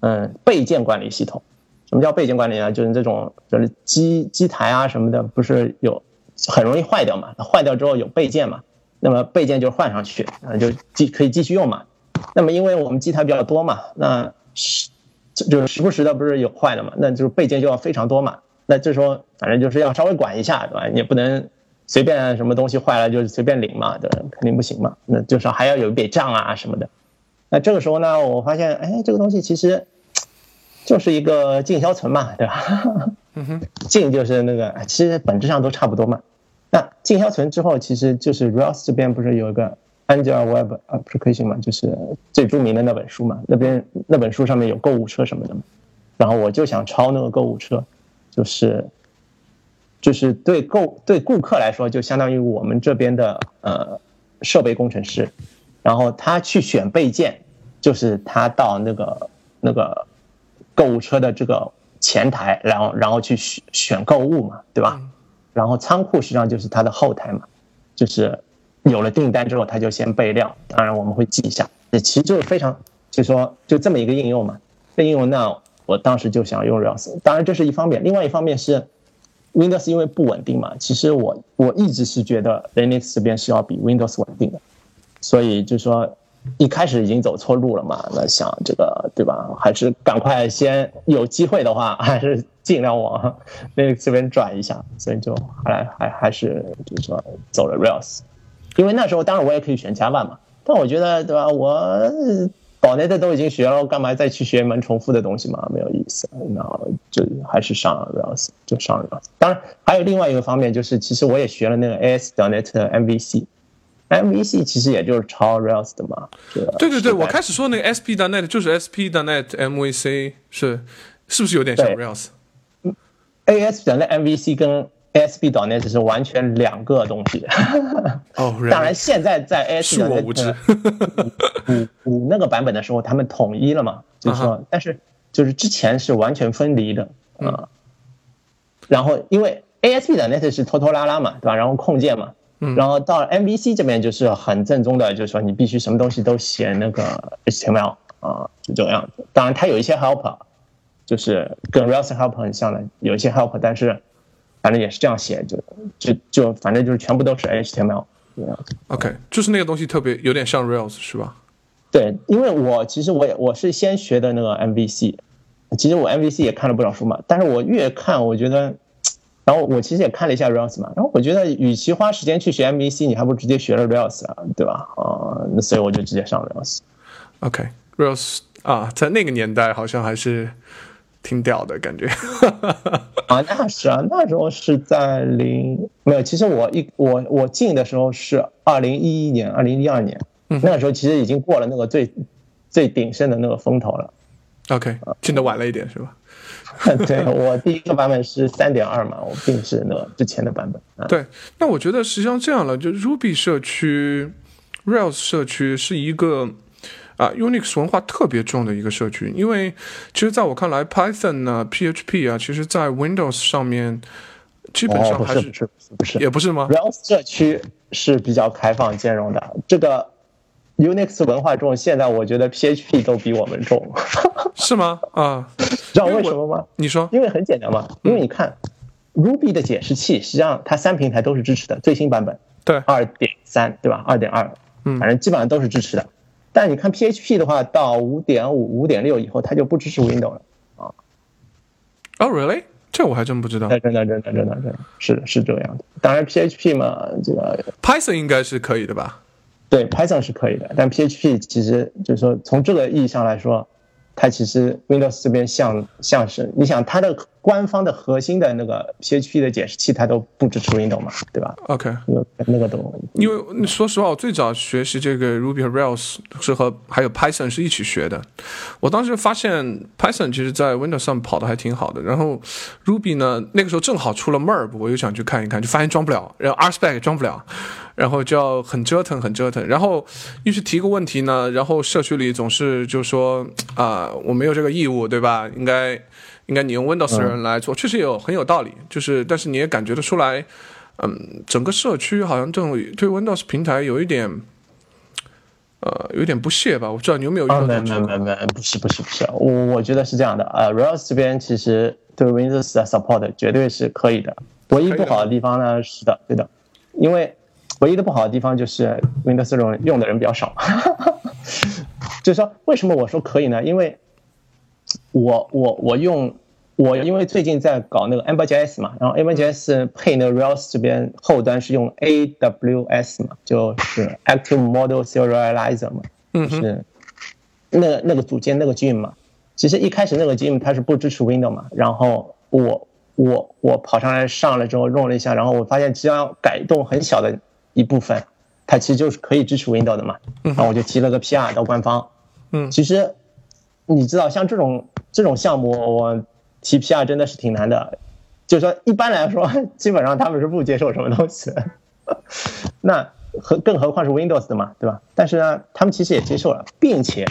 嗯备件管理系统，什么叫备件管理呢？就是这种就是机机台啊什么的，不是有很容易坏掉嘛？坏掉之后有备件嘛？那么备件就换上去，啊，就继可以继续用嘛。那么因为我们机台比较多嘛，那时就是时不时的不是有坏的嘛，那就是备件就要非常多嘛。那这时候反正就是要稍微管一下，对吧？你也不能随便什么东西坏了就随便领嘛，对，肯定不行嘛。那就是还要有一笔账啊什么的。那这个时候呢，我发现，哎，这个东西其实 就是一个进销存嘛，对吧？进就是那个，其实本质上都差不多嘛。那进销存之后，其实就是 Rails 这边不是有一个 Angular Web Application 嘛，就是最著名的那本书嘛。那边那本书上面有购物车什么的嘛。然后我就想抄那个购物车，就是就是对购对顾客来说，就相当于我们这边的呃设备工程师。然后他去选备件，就是他到那个那个购物车的这个前台，然后然后去选选购物嘛，对吧？然后仓库实际上就是他的后台嘛，就是有了订单之后，他就先备料，当然我们会记一下。这其实就是非常，就说就这么一个应用嘛。这应用那我当时就想用 Rails，当然这是一方面，另外一方面是 Windows 因为不稳定嘛。其实我我一直是觉得 Linux 这边是要比 Windows 稳定的。所以就说，一开始已经走错路了嘛，那想这个对吧？还是赶快先有机会的话，还是尽量往 Linux 这边转一下。所以就后来还还是就是说走了 Rails，因为那时候当然我也可以选 Java 嘛，但我觉得对吧？我岛内的都已经学了，我干嘛再去学一门重复的东西嘛？没有意思。然后就还是上 Rails，就上 Rails。当然还有另外一个方面，就是其实我也学了那个 AS.NET MVC。MVC 其实也就是抄 Rails 的嘛，对对对，我开始说那个 SP 的 net 就是 SP 的 net MVC 是是不是有点像 Rails？AS 的 net MVC 跟 ASP 导 net 是完全两个东西。哦，当然现在在 AS 的五五五那个版本的时候，他们统一了嘛，就是说，但是就是之前是完全分离的啊。然后因为 ASP 的 net 是拖拖拉拉嘛，对吧？然后控件嘛。然后到了 MVC 这边就是很正宗的，就是说你必须什么东西都写那个 HTML 啊，就这个样子。当然它有一些 help，就是跟 Rails help 很像的，有一些 help，但是反正也是这样写，就就就反正就是全部都是 HTML。OK，就是那个东西特别有点像 Rails 是吧？对，因为我其实我也我是先学的那个 MVC，其实我 MVC 也看了不少书嘛，但是我越看我觉得。然后我其实也看了一下 Rails 嘛，然后我觉得与其花时间去学 MVC，你还不如直接学了 Rails 啊，对吧？啊，那所以我就直接上 Rails。OK，Rails 啊，在那个年代好像还是挺屌的感觉。啊，那是啊，那时候是在零没有，其实我一我我进的时候是二零一一年、二零一二年，那个时候其实已经过了那个最最鼎盛的那个风头了。OK，进的晚了一点是吧？对我第一个版本是三点二嘛，我并是那个之前的版本。啊对，那我觉得实际上这样了，就 Ruby 社区、Rails 社区是一个啊 Unix 文化特别重的一个社区，因为其实在我看来，Python 啊、PHP 啊，其实在 Windows 上面基本上还是不是也不是吗？Rails 社区是比较开放兼容的，这个。Unix 文化重，现在我觉得 PHP 都比我们重，是吗？啊，知道为什么吗？你说，因为很简单嘛，因为你看 Ruby 的解释器，实际上它三平台都是支持的，最新版本，对，二点三，对吧？二点二，嗯，反正基本上都是支持的。但你看 PHP 的话，到五点五、五点六以后，它就不支持 Windows 了啊。哦，Really？这我还真不知道。真的，真的，真的，真的，是是这样的。当然，PHP 嘛，这个 Python 应该是可以的吧？对，Python 是可以的，但 PHP 其实就是说，从这个意义上来说，它其实 Windows 这边像像是，你想它的官方的核心的那个 PHP 的解释器，它都不支持 Windows 嘛，对吧？OK，那个都，因为说实话，我最早学习这个 Ruby 和 Rails 是和还有 Python 是一起学的。我当时发现 Python 其实在 Windows 上跑的还挺好的，然后 Ruby 呢，那个时候正好出了 Merb，我又想去看一看，就发现装不了，然后 RSpec 装不了。然后就要很折腾，很折腾。然后又去提个问题呢，然后社区里总是就说啊，我没有这个义务，对吧？应该应该你用 Windows 的人来做，确实有很有道理。就是，但是你也感觉得出来，嗯，整个社区好像这种对 Windows 平台有一点，呃，有点不屑吧？我不知道你有没有遇到没没没没，不是不是不是，我我觉得是这样的，呃，Rails 这边其实对 Windows 的 support 绝对是可以的，唯一不好的地方呢，是的，对的，因为唯一的不好的地方就是 Windows 这种用的人比较少，就是说为什么我说可以呢？因为我我我用。我因为最近在搞那个 Ember.js 嘛，然后 Ember.js 配那个 Rails 这边后端是用 AWS 嘛，就是 Active Model Serializer 嘛，就是那那个组件那个 gem 嘛。其实一开始那个 gem 它是不支持 Windows 嘛，然后我我我跑上来上了之后用了一下，然后我发现只要改动很小的一部分，它其实就是可以支持 Windows 的嘛。然后我就提了个 PR 到官方。嗯，其实你知道像这种这种项目我。提 PR 真的是挺难的，就是说一般来说，基本上他们是不接受什么东西的。那何更何况是 Windows 的嘛，对吧？但是呢，他们其实也接受了，并且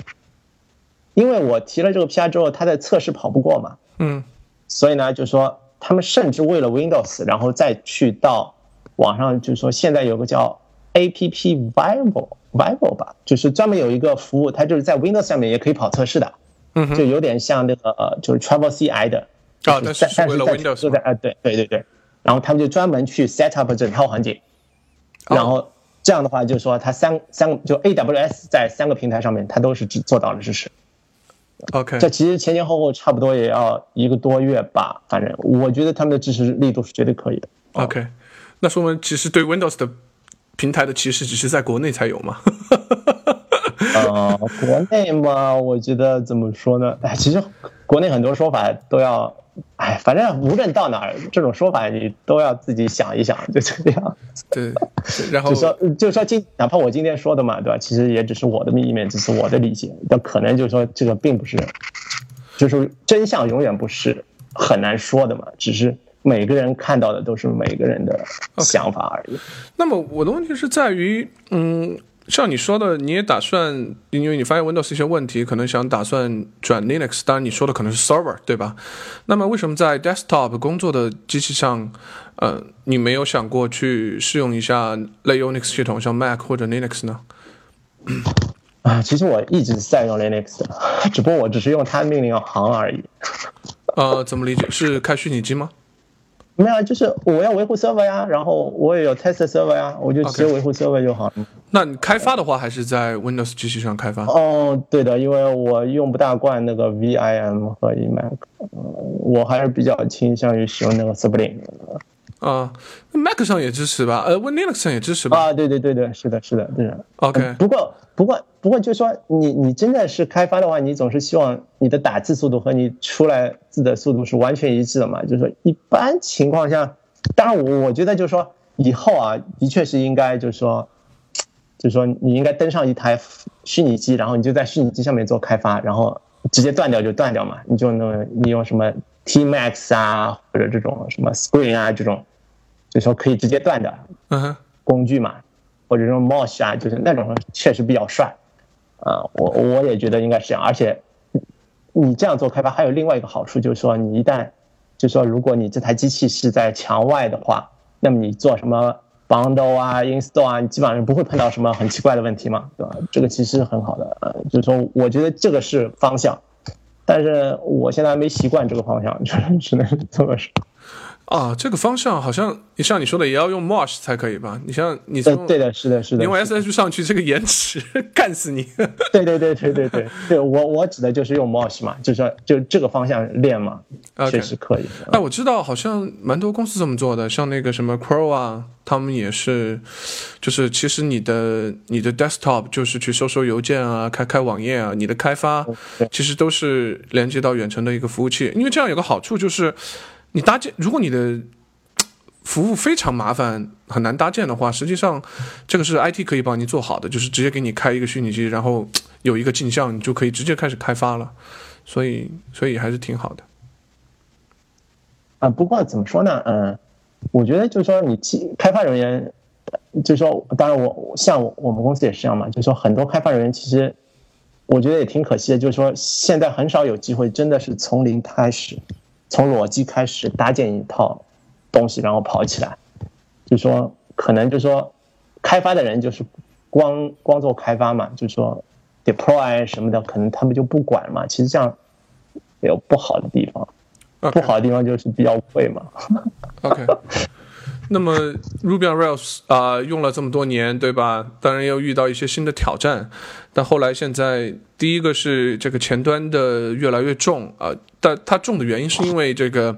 因为我提了这个 PR 之后，他的测试跑不过嘛，嗯，所以呢，就是说他们甚至为了 Windows，然后再去到网上，就是说现在有个叫 App Viable Viable 吧，就是专门有一个服务，它就是在 Windows 上面也可以跑测试的。嗯，就有点像那个呃，就是 Travel CI 的啊，但是但是在 Windows 在啊，对对对对，然后他们就专门去 set up 整套环境，然后这样的话就是说，它三三个就 AWS 在三个平台上面，它都是支做到了支持。OK，这其实前前后后差不多也要一个多月吧，反正我觉得他们的支持力度是绝对可以的。OK，那说明其实对 Windows 的平台的歧视只是在国内才有嘛？呃，国内嘛，我觉得怎么说呢？哎，其实国内很多说法都要，哎，反正无论到哪儿，这种说法你都要自己想一想，就这个样子。对，然后就说就说今哪怕我今天说的嘛，对吧？其实也只是我的意面，只是我的理解，但可能就是说这个并不是，就是真相永远不是很难说的嘛，只是每个人看到的都是每个人的想法而已。那么我的问题是在于，嗯。像你说的，你也打算，因为你发现 Windows 一些问题，可能想打算转 Linux。当然，你说的可能是 Server，对吧？那么，为什么在 Desktop 工作的机器上，呃，你没有想过去试用一下类 Unix 系统，像 Mac 或者 Linux 呢？啊，其实我一直在用 Linux 的，只不过我只是用它命令行而已。呃，怎么理解？是开虚拟机吗？没有，就是我要维护 server 呀，然后我也有 test server 呀，我就直接维护 server 就好了。那你开发的话，还是在 Windows 机器上开发？哦，对的，因为我用不大惯那个 vim 和 emac，我还是比较倾向于使用那个 Sublime。啊，Mac 上也支持吧？呃，Windows 上也支持吧？啊，对对对对，是的，是的，对的。OK，不过不过不过，就是说你你真的是开发的话，你总是希望你的打字速度和你出来字的速度是完全一致的嘛？就是说一般情况下，当然我我觉得就是说以后啊，的确是应该就是说，就是说你应该登上一台虚拟机，然后你就在虚拟机上面做开发，然后直接断掉就断掉嘛，你就能你用什么？Tmax 啊，或者这种什么 Screen 啊，这种，就说可以直接断的工具嘛，或者这种 Mosh 啊，就是那种确实比较帅，啊，我我也觉得应该是这样。而且你这样做开发还有另外一个好处，就是说你一旦，就是说如果你这台机器是在墙外的话，那么你做什么 Bundle 啊、Install 啊，你基本上不会碰到什么很奇怪的问题嘛，对吧？这个其实很好的，呃，就是说我觉得这个是方向。但是我现在还没习惯这个方向，就是 只能这么说。啊，这个方向好像你像你说的，也要用 Mosh 才可以吧？你像你对的，是的，是的，用 SH 上去，这个延迟 干死你。对对对对对对，对我我指的就是用 Mosh 嘛，就是就这个方向练嘛，确实可以。哎，我知道好像蛮多公司这么做的，像那个什么 Crow 啊，他们也是，就是其实你的你的 Desktop 就是去收收邮件啊，开开网页啊，你的开发其实都是连接到远程的一个服务器，因为这样有个好处就是。你搭建，如果你的服务非常麻烦、很难搭建的话，实际上这个是 IT 可以帮你做好的，就是直接给你开一个虚拟机，然后有一个镜像，你就可以直接开始开发了。所以，所以还是挺好的。啊，不过怎么说呢？嗯，我觉得就是说，你开发人员，就是说，当然我像我们公司也是这样嘛，就是说，很多开发人员其实我觉得也挺可惜的，就是说，现在很少有机会真的是从零开始。从裸机开始搭建一套东西，然后跑起来，就说可能就说开发的人就是光光做开发嘛，就说 deploy 什么的，可能他们就不管嘛。其实这样有不好的地方，不好的地方就是比较贵嘛。OK。那么 Ruby on Rails 啊，用了这么多年，对吧？当然要遇到一些新的挑战，但后来现在第一个是这个前端的越来越重啊，但它重的原因是因为这个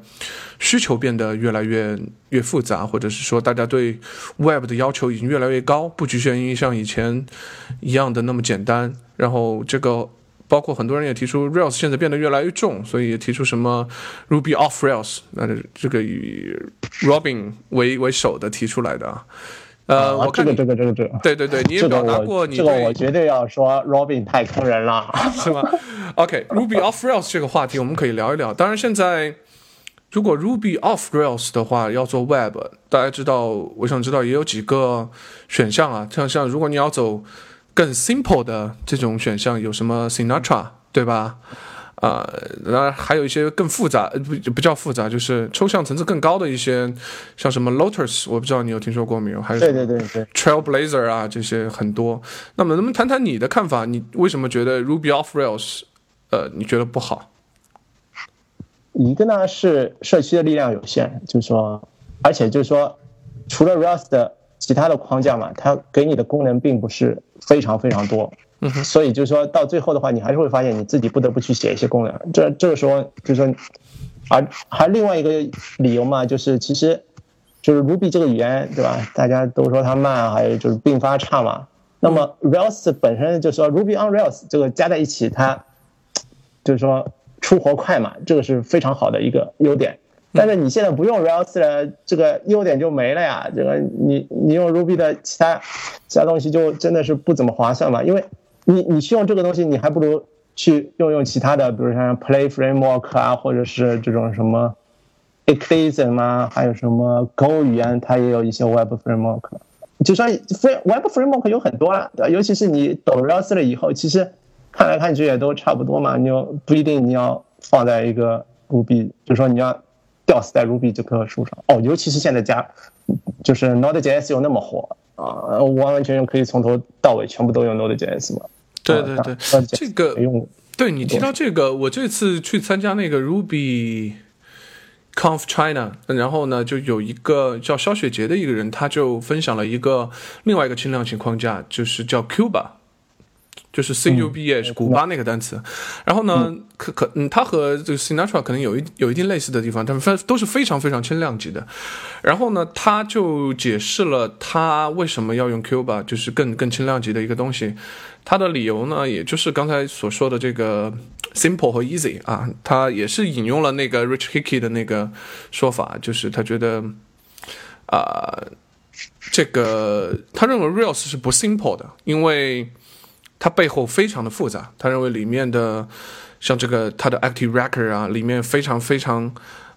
需求变得越来越越复杂，或者是说大家对 Web 的要求已经越来越高，不局限于像以前一样的那么简单，然后这个。包括很多人也提出，Rails 现在变得越来越重，所以也提出什么 Ruby off Rails，那这个以 Robin 为为首的提出来的。呃，我这个这个这个这个，对对对，你也表达过你，这个我绝对要说 Robin 太坑人了，是吗？OK，Ruby off Rails 这个话题我们可以聊一聊。当然，现在如果 Ruby off Rails 的话，要做 Web，大家知道，我想知道也有几个选项啊，像像如果你要走。更 simple 的这种选项有什么 Sinatra 对吧？啊，然还有一些更复杂，不不叫复杂，就是抽象层次更高的一些，像什么 Lotus，我不知道你有听说过没有？还是对对对对，Trailblazer 啊，这些很多。那么能不能谈谈你的看法？你为什么觉得 Ruby off Rails，呃，你觉得不好？一个呢是社区的力量有限，就是说，而且就是说，除了 Rails 的。其他的框架嘛，它给你的功能并不是非常非常多，所以就是说到最后的话，你还是会发现你自己不得不去写一些功能。这这个时候就是说，而还另外一个理由嘛，就是其实就是 Ruby 这个语言对吧？大家都说它慢，还有就是并发差嘛。那么 Rails 本身就是说 Ruby on Rails 这个加在一起，它就是说出活快嘛，这个是非常好的一个优点。但是你现在不用 Rails 了，这个优点就没了呀。这个你你用 Ruby 的其他其他东西就真的是不怎么划算嘛。因为你你去用这个东西，你还不如去用用其他的，比如像 Play Framework 啊，或者是这种什么 Eclipse 啊，还有什么 Go 语言，它也有一些 Web Framework。就说 Web Framework 有很多了，对吧？尤其是你懂 Rails 了以后，其实看来看去也都差不多嘛。你又不一定你要放在一个 Ruby，就说你要。吊死在 Ruby 这棵树上哦，尤其是现在加，就是 Node.js 又那么火啊，完完全全可以从头到尾全部都用 Node.js 嘛。对对对，这个用。对你提到这个，我这次去参加那个 Ruby Conf China，然后呢，就有一个叫肖雪杰的一个人，他就分享了一个另外一个轻量型框架，就是叫 Cuba。就是 C U B A 是古巴那个单词，然后呢，可可嗯，它和这个 Sinatra 可能有一有一定类似的地方，但是非都是非常非常轻量级的。然后呢，他就解释了他为什么要用 Cuba，就是更更轻量级的一个东西。他的理由呢，也就是刚才所说的这个 simple 和 easy 啊，他也是引用了那个 Rich Hickey 的那个说法，就是他觉得啊，这个他认为 Rails 是不 simple 的，因为它背后非常的复杂，他认为里面的像这个它的 Active Record 啊，里面非常非常，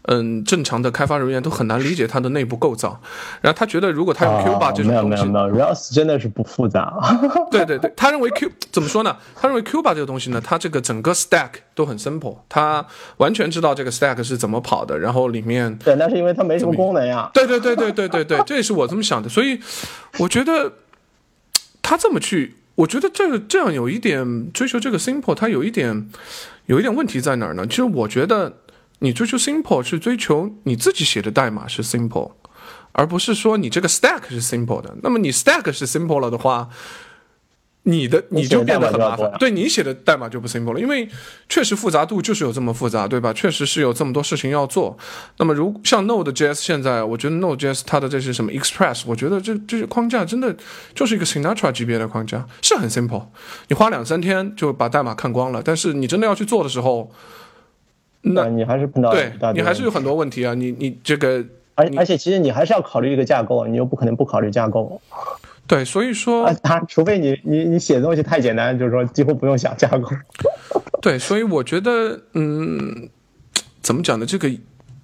嗯，正常的开发人员都很难理解它的内部构造。然后他觉得，如果他用 Q 吧这种东西，没有没有没有，Rails 真的是不复杂。对对对，他认为 Q 怎么说呢？他认为 Q 吧这个东西呢，它这个整个 Stack 都很 simple，他完全知道这个 Stack 是怎么跑的，然后里面对，那是因为它没什么功能呀。对对对对对对对，这也是我这么想的。所以我觉得他这么去。我觉得这这样有一点追求这个 simple，它有一点有一点问题在哪儿呢？其实我觉得你追求 simple 是追求你自己写的代码是 simple，而不是说你这个 stack 是 simple 的。那么你 stack 是 simple 了的话。你的你就变得很麻烦，对你写的代码就不 simple 了，因为确实复杂度就是有这么复杂，对吧？确实是有这么多事情要做。那么如像 Node.js 现在，我觉得 Node.js 它的这些什么 Express，我觉得这这些框架真的就是一个 Sinatra 级别的框架，是很 simple。你花两三天就把代码看光了，但是你真的要去做的时候，那你还是碰到对，你还是有很多问题啊。你你这个，而而且其实你还是要考虑一个架构，你又不可能不考虑架构。对，所以说，他除非你你你写的东西太简单，就是说几乎不用想架构。对，所以我觉得，嗯，怎么讲呢？这个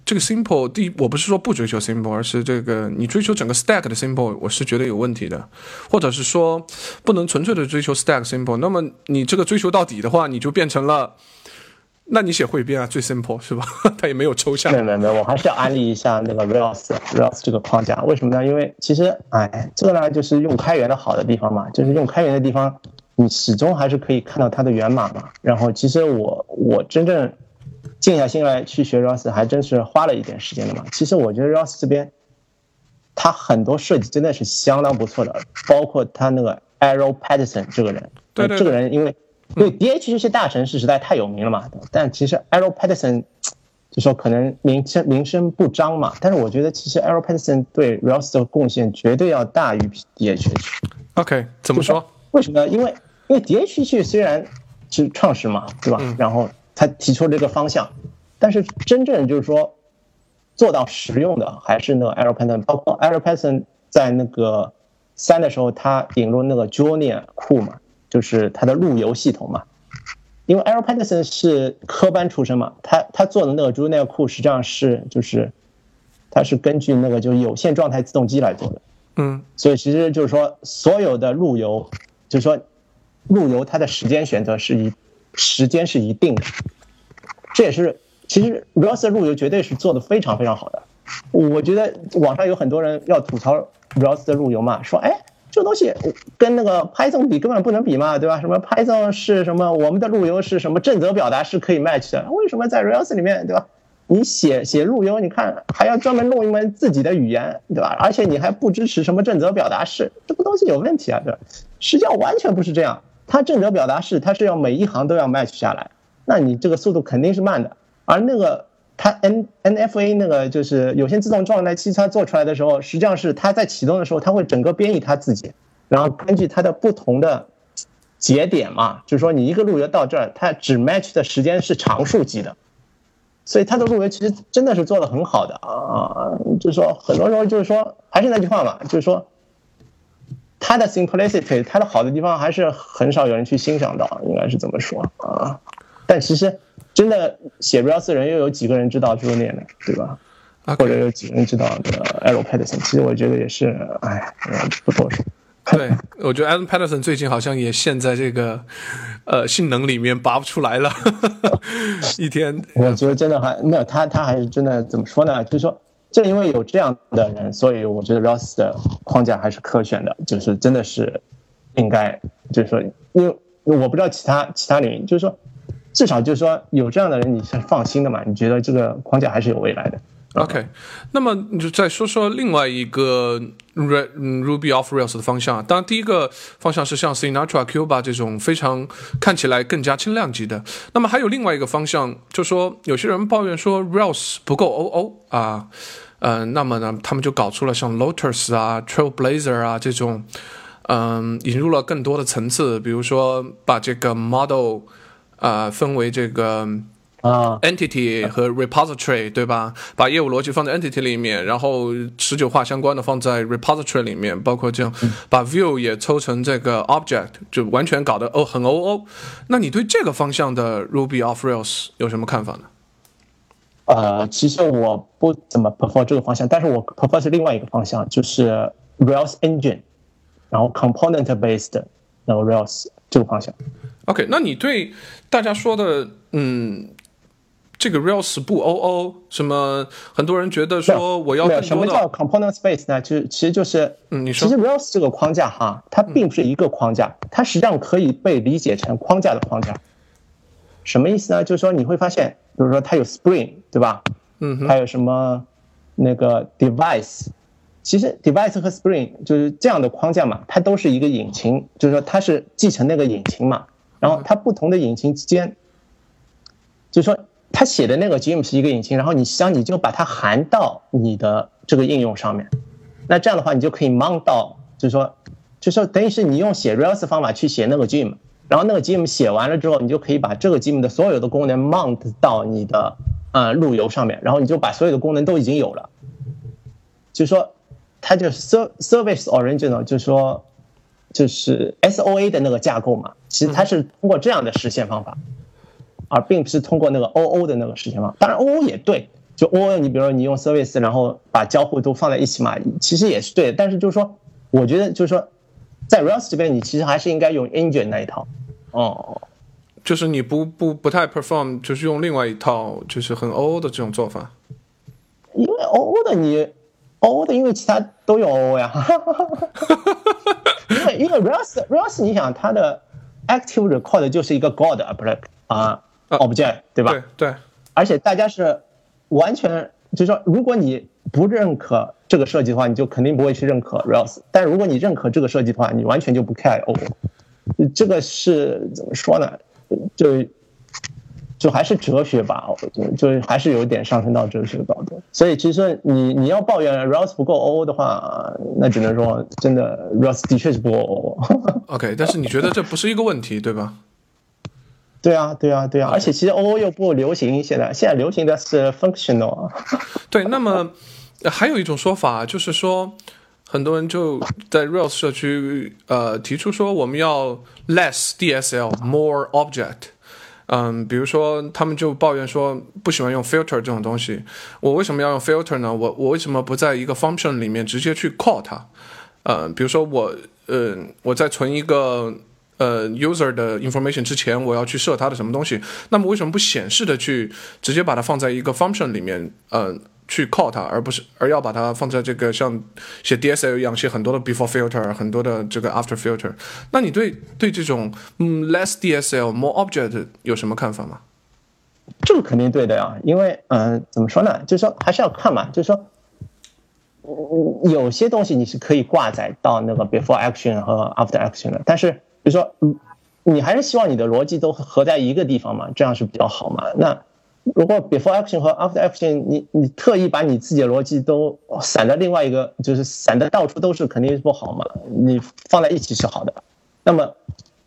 这个 simple，第一，我不是说不追求 simple，而是这个你追求整个 stack 的 simple，我是觉得有问题的，或者是说不能纯粹的追求 stack simple。那么你这个追求到底的话，你就变成了那你写汇编啊，最 simple 是吧？它也没有抽象。没有没有没有，我还是要安利一下那个 Rails Rails 这个框架。为什么呢？因为其实哎，这个呢就是用开源的好的地方嘛，就是用开源的地方，你始终还是可以看到它的源码嘛。然后其实我我真正静下心来去学 Rails，还真是花了一点时间的嘛。其实我觉得 Rails 这边，它很多设计真的是相当不错的，包括他那个 Arrow Patterson 这个人，对对，这个人因为。对，D H 这些大城市实在太有名了嘛，但其实 Arrow Patterson 就说可能名声名声不彰嘛，但是我觉得其实 Arrow Patterson 对 Rails 的贡献绝对要大于 D H。OK，怎么说？为什么呢？因为因为 D H 虽然是创始嘛，对吧？然后他提出了这个方向，但是真正就是说做到实用的还是那个 Arrow Patterson，包括 Arrow Patterson 在那个三的时候，他引入那个 Journey 库嘛。就是它的路由系统嘛，因为 Aaron Patterson 是科班出身嘛，他他做的那个 j u n i o 库实际上是就是，他是根据那个就是有线状态自动机来做的，嗯，所以其实就是说所有的路由，就是说路由它的时间选择是一时间是一定的，这也是其实 Ross 的路由绝对是做的非常非常好的，我觉得网上有很多人要吐槽 Ross 的路由嘛，说哎。这东西跟那个 Python 比根本不能比嘛，对吧？什么 Python 是什么？我们的路由是什么正则表达是可以 match 的？为什么在 Rails 里面，对吧？你写写路由，你看还要专门弄一门自己的语言，对吧？而且你还不支持什么正则表达式，这个东西有问题啊，对吧？实际上完全不是这样，它正则表达式它是要每一行都要 match 下来，那你这个速度肯定是慢的，而那个。它 N NFA 那个就是有线自动状态器，它做出来的时候，实际上是它在启动的时候，它会整个编译它自己，然后根据它的不同的节点嘛，就是说你一个路由到这儿，它只 match 的时间是常数级的，所以它的路由其实真的是做的很好的啊，就是说很多时候就是说还是那句话嘛，就是说它的 simplicity，它的好的地方还是很少有人去欣赏到，应该是这么说啊，但其实。真的写 Rails 人又有几个人知道 Julian 的，对吧？或者有几个人知道的 Aaron Patterson？其实我觉得也是，哎，不多说。对，我觉得 Aaron Patterson 最近好像也陷在这个呃性能里面拔不出来了。一天，我觉得真的还没有他，他还是真的怎么说呢？就是说，正因为有这样的人，所以我觉得 Rails 的框架还是可选的，就是真的是应该，就是说，因为我不知道其他其他领域，就是说。至少就是说有这样的人你是放心的嘛？你觉得这个框架还是有未来的？OK，那么你就再说说另外一个 Ruby off Rails 的方向。当然，第一个方向是像 Sinatra、Cuba 这种非常看起来更加轻量级的。那么还有另外一个方向，就说有些人抱怨说 Rails 不够 OO 啊，嗯，那么呢，他们就搞出了像 Lotus 啊、Trailblazer 啊这种，嗯，引入了更多的层次，比如说把这个 Model 啊，分为这个啊，entity 和 repository，对吧？把业务逻辑放在 entity 里面，然后持久化相关的放在 repository 里面，包括这样，把 view 也抽成这个 object，就完全搞得哦很 OO。那你对这个方向的 Ruby off Rails 有什么看法呢？呃，其实我不怎么 prefer 这个方向，但是我 prefer 是另外一个方向，就是 Rails engine，然后 component based 然后 Rails 这个方向。OK，那你对大家说的，嗯，这个 Rails 不 OO，什么很多人觉得说我要什么叫 Component Space 呢？就其实就是，嗯，你说，其实 Rails 这个框架哈，它并不是一个框架，它实际上可以被理解成框架的框架。什么意思呢？就是说你会发现，比如说它有 Spring，对吧？嗯，还有什么那个 Device，其实 Device 和 Spring 就是这样的框架嘛，它都是一个引擎，就是说它是继承那个引擎嘛。然后它不同的引擎之间，就是说他写的那个 GIM 是一个引擎，然后你实际上你就把它含到你的这个应用上面，那这样的话你就可以 mount 到，就是说，就是说等于是你用写 Rails 方法去写那个 GIM，然后那个 GIM 写完了之后，你就可以把这个 GIM 的所有的功能 mount 到你的呃路由上面，然后你就把所有的功能都已经有了，就是说它就是 service original，就是说。就是 S O A 的那个架构嘛，其实它是通过这样的实现方法，而并不是通过那个 O O 的那个实现方法。当然 O O 也对，就 O O 你比如说你用 service，然后把交互都放在一起嘛，其实也是对。但是就是说，我觉得就是说，在 Rails 这边你其实还是应该用 engine 那一套。哦，就是你不不不太 perform，就是用另外一套就是很 OO 的这种做法。因为 OO 的你 OO 的，因为其他都有 OO 呀。因为因为 Rails Rails，你想它的 active record 就是一个 God 啊，不是啊 object 对吧？对对。而且大家是完全就是说，如果你不认可这个设计的话，你就肯定不会去认可 Rails。但如果你认可这个设计的话，你完全就不 care OO。这个是怎么说呢？就就还是哲学吧，我觉得就还是有一点上升到哲学高度。所以其实你你要抱怨 Rails 不够 OO 的话，那只能说真的 Rails 的确是不够 OO。OK，但是你觉得这不是一个问题，对吧？对啊，对啊，对啊，而且其实 OO 又不流行，现在现在流行的是 functional。对，那么还有一种说法就是说，很多人就在 Rails 社区呃提出说，我们要 less DSL，more object。嗯，比如说他们就抱怨说不喜欢用 filter 这种东西。我为什么要用 filter 呢？我我为什么不在一个 function 里面直接去 call 它？呃，比如说我呃我在存一个呃 user 的 information 之前，我要去设它的什么东西？那么为什么不显示的去直接把它放在一个 function 里面？嗯。去 call 它，而不是而要把它放在这个像写 DSL 一样写很多的 before filter，很多的这个 after filter。那你对对这种嗯 less DSL more object 有什么看法吗？这个肯定对的呀，因为嗯怎么说呢，就是说还是要看嘛，就是说嗯有些东西你是可以挂载到那个 before action 和 after action 的，但是比如说嗯你还是希望你的逻辑都合在一个地方嘛，这样是比较好嘛。那如果 before action 和 after action，你你特意把你自己的逻辑都散在另外一个，就是散的到处都是，肯定是不好嘛。你放在一起是好的。那么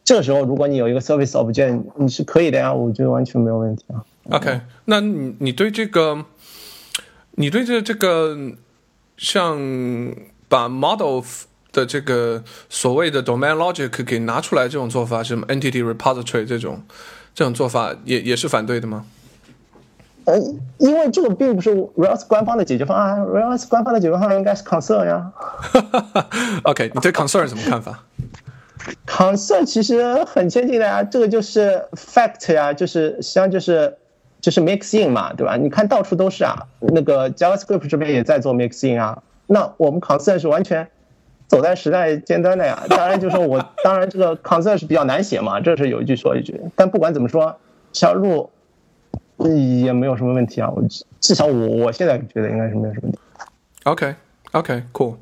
这个时候，如果你有一个 service object，你是可以的呀，我觉得完全没有问题啊。OK，那你你对这个，你对这这个像把 model 的这个所谓的 domain logic 给拿出来这种做法，什么 entity repository 这种这种做法，也也是反对的吗？呃，因为这个并不是 Rails 官方的解决方案，Rails 官方的解决方案应该是 concern 呀。OK，你对 concern 什么看法？concern 其实很接近的呀，这个就是 fact 呀，就是实际上就是就是 mix in 嘛，对吧？你看到处都是啊，那个 JavaScript 这边也在做 mix in 啊。那我们 concern 是完全走在时代尖端的呀。当然，就是说我当然这个 concern 是比较难写嘛，这是有一句说一句。但不管怎么说，小路。也没有什么问题啊，我至少我我现在觉得应该是没有什么问题。OK OK Cool，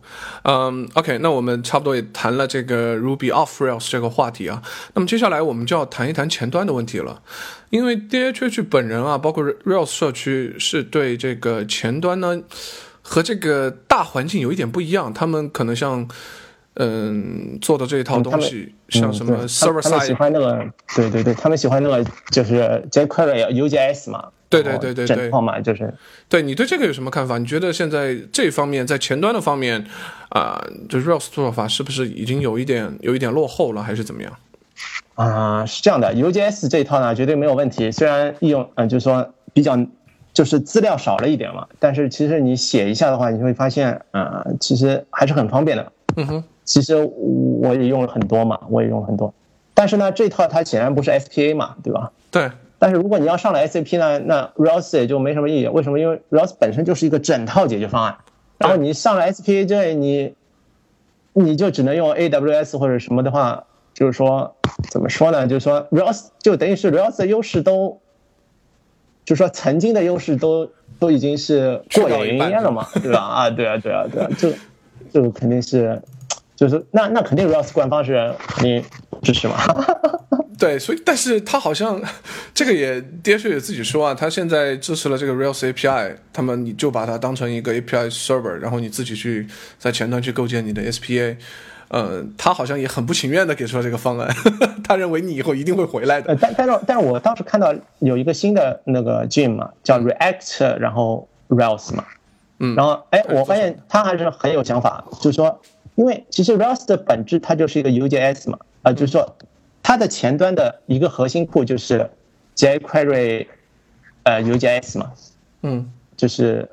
嗯 OK，那我们差不多也谈了这个 Ruby off Rails 这个话题啊，那么接下来我们就要谈一谈前端的问题了，因为 DHH 本人啊，包括 Rails 社区是对这个前端呢和这个大环境有一点不一样，他们可能像。嗯，做的这一套东西，像什么 server side，喜欢那个，对对对，他们喜欢那个就是 jQuery UJS 嘛，对对对对对，整套嘛，就是。对你对这个有什么看法？你觉得现在这方面在前端的方面啊，就 Rails 做法是不是已经有一点有一点落后了，还是怎么样？啊，是这样的，UJS 这一套呢，绝对没有问题。虽然应用，嗯，就是说比较就是资料少了一点嘛，但是其实你写一下的话，你会发现，啊，其实还是很方便的。嗯哼。其实我也用了很多嘛，我也用了很多，但是呢，这套它显然不是 SPA 嘛，对吧？对。但是如果你要上了 SAP 呢，那 Rails 也就没什么意义。为什么？因为 Rails 本身就是一个整套解决方案，然后你上了 SPA 这，你你就只能用 AWS 或者什么的话，就是说怎么说呢？就是说 Rails 就等于是 Rails 的优势都，就是说曾经的优势都都已经是过眼云烟了嘛，对吧？啊，对啊，对啊，对啊，就就肯定是。就是那那肯定 Rails 官方是肯定支持嘛，对，所以但是他好像这个也 d h 也自己说啊，他现在支持了这个 Rails API，他们你就把它当成一个 API server，然后你自己去在前端去构建你的 SPA，呃，他好像也很不情愿的给出了这个方案，他认为你以后一定会回来的。但但是但是我当时看到有一个新的那个 Gem 嘛，叫 React，然后 Rails 嘛，嗯，然后哎，我发现他还是很有想法，就是说。因为其实 Rails 的本质它就是一个 UJS 嘛，啊，就是说它的前端的一个核心库就是 jQuery，呃 UJS 嘛，嗯，就是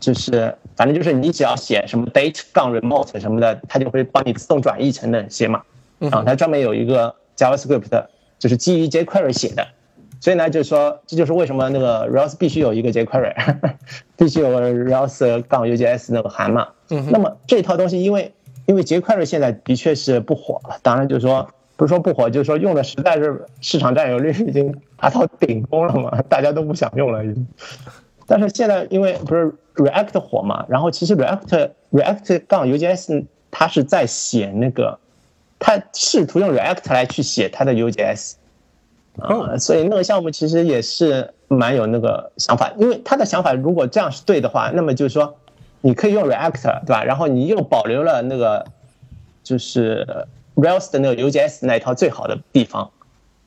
就是反正就是你只要写什么 date 杠 remote 什么的，它就会帮你自动转译成那些嘛，然后它专门有一个 JavaScript 的就是基于 jQuery 写的。所以呢，就是说，这就是为什么那个 Rails 必须有一个 jQuery，必须有 Rails 杠 UJS 那个函嘛。嗯。那么这套东西，因为因为 jQuery 现在的确是不火了，当然就是说，不是说不火，就是说用的实在是市场占有率已经达到顶峰了嘛，大家都不想用了已经。但是现在因为不是 React 火嘛，然后其实 React React 杠 UJS 它是在写那个，它试图用 React 来去写它的 UJS。啊，所以那个项目其实也是蛮有那个想法，因为他的想法如果这样是对的话，那么就是说，你可以用 React 对吧？然后你又保留了那个就是 Rails 的那个 UJS 那一套最好的地方，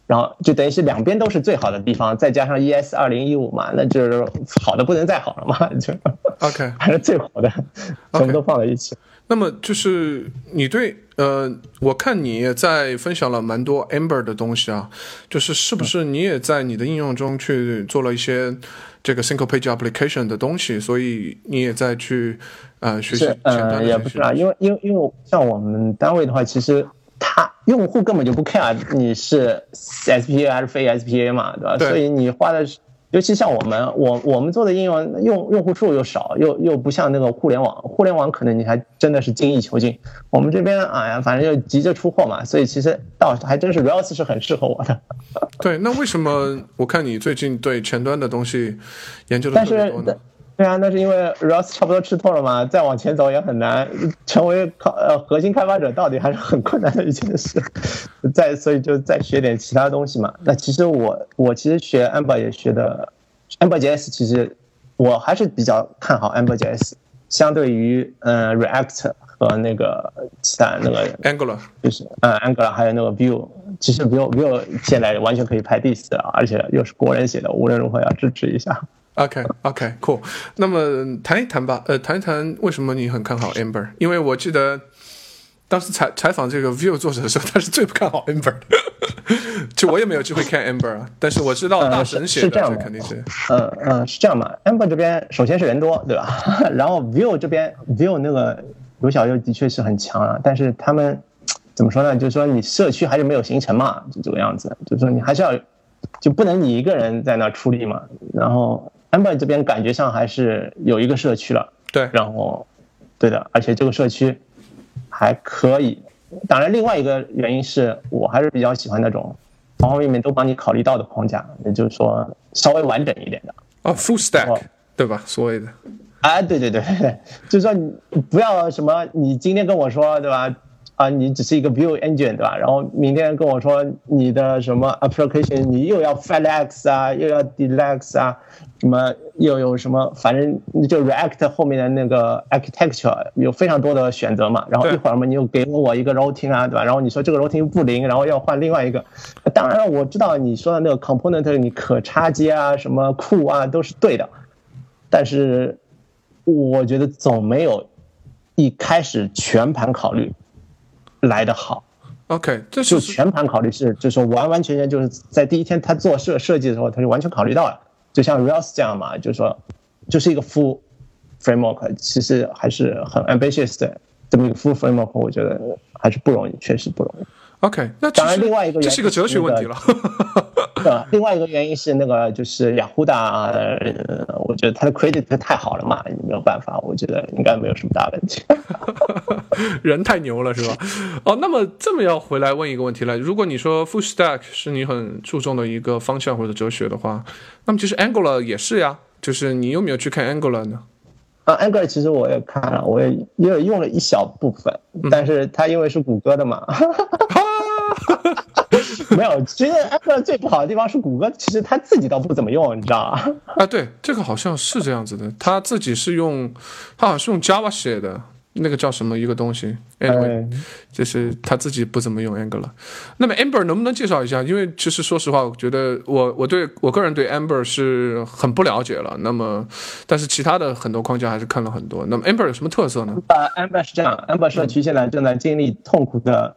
然后就等于是两边都是最好的地方，再加上 ES 二零一五嘛，那就是好的不能再好了嘛，就 OK 还是最好的，全部都放在一起。那么就是你对呃，我看你也在分享了蛮多 Amber 的东西啊，就是是不是你也在你的应用中去做了一些这个 single page application 的东西，所以你也在去呃学习前端的也不是啊，因为因为因为像我们单位的话，其实他用户根本就不 care 你是 SPA 还是非 SPA 嘛，对吧？所以你花的是。尤其像我们，我我们做的应用用用户数又少，又又不像那个互联网，互联网可能你还真的是精益求精。我们这边哎呀，反正就急着出货嘛，所以其实倒还真是 Rails 是很适合我的。对，那为什么我看你最近对前端的东西研究的特别多呢？对啊，那是因为 Rust 差不多吃透了嘛，再往前走也很难，成为考呃核心开发者到底还是很困难的一件事。再所以就再学点其他东西嘛。那其实我我其实学 Amber 也学的，AmberJS 其实我还是比较看好 AmberJS，相对于呃 React 和那个其他那个 Angular，就是嗯 Angular 还有那个 Vue，其实 Vue Vue 现在完全可以排第四了，而且又是国人写的，无论如何要支持一下。OK，OK，cool。那么谈一谈吧，呃，谈一谈为什么你很看好 Amber？因为我记得当时采采访这个 View 作者的时候，他是最不看好 Amber 的。就我也没有机会看 Amber 啊，但是我知道大神写的，这肯定是。嗯嗯，是这样嘛？Amber 这边首先是人多，对吧？然后 View 这边 View 那个刘小佑的确是很强啊，但是他们怎么说呢？就是说你社区还是没有形成嘛，就这个样子。就是说你还是要就不能你一个人在那出力嘛，然后。Ember 这边感觉上还是有一个社区了，对，然后，对的，而且这个社区还可以。当然，另外一个原因是我还是比较喜欢那种方方面面都帮你考虑到的框架，也就是说稍微完整一点的。哦，Full Stack，对吧？所谓的。啊，对对对，就是说你不要什么，你今天跟我说，对吧？啊，你只是一个 View Engine，对吧？然后明天跟我说你的什么 Application，你又要 Flex 啊，又要 Deluxe 啊。什么又有什么？反正就 React 后面的那个 architecture 有非常多的选择嘛。然后一会儿嘛，你又给我一个 routing 啊，对吧？然后你说这个 routing 不灵，然后要换另外一个。当然了，我知道你说的那个 component 你可插接啊，什么库啊都是对的，但是我觉得总没有一开始全盘考虑来的好。OK，这就全盘考虑是，就是说完完全全就是在第一天他做设设计的时候，他就完全考虑到了。就像 Rails 这样嘛，就是说，就是一个 full framework，其实还是很 ambitious 的这么一个 full framework，我觉得还是不容易，确实不容易。OK，那当然另外一个这是一个哲学问题了。对，另外一个原因是那个就是雅虎的，我觉得他的 credit 太好了嘛，没有办法，我觉得应该没有什么大问题。人太牛了，是吧？哦，那么这么要回来问一个问题了，如果你说 full stack 是你很注重的一个方向或者哲学的话，那么其实 Angular 也是呀，就是你有没有去看 Angular 呢？啊，Angular 其实我也看了，我也也用了一小部分，但是它因为是谷歌的嘛，没有。其实 Angular 最不好的地方是谷歌，其实他自己倒不怎么用，你知道吗？啊，对，这个好像是这样子的，他自己是用，他好像是用 Java 写的。那个叫什么一个东西？Anyway，就是他自己不怎么用 Angular。那么 Amber 能不能介绍一下？因为其实说实话，我觉得我我对我个人对 Amber 是很不了解了。那么，但是其他的很多框架还是看了很多。那么 Amber 有什么特色呢？呃，Amber 是这样，Amber 社区现在正在经历痛苦的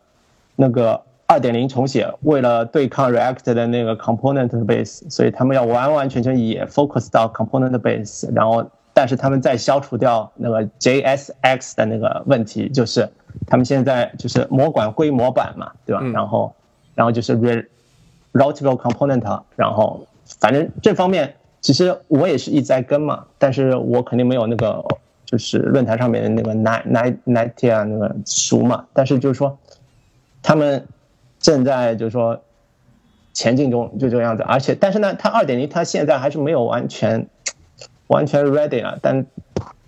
那个2.0重写，为了对抗 React 的那个 Component Base，所以他们要完完全全也 focus 到 Component Base，然后。但是他们在消除掉那个 JSX 的那个问题，就是他们现在就是模管归模板嘛，对吧？然后，然后就是 re routable component，然后反正这方面其实我也是一直在跟嘛，但是我肯定没有那个就是论坛上面的那个 nine nine ninety 啊那个熟嘛，但是就是说他们正在就是说前进中就这个样子，而且但是呢，它二点零它现在还是没有完全完全 ready 了，但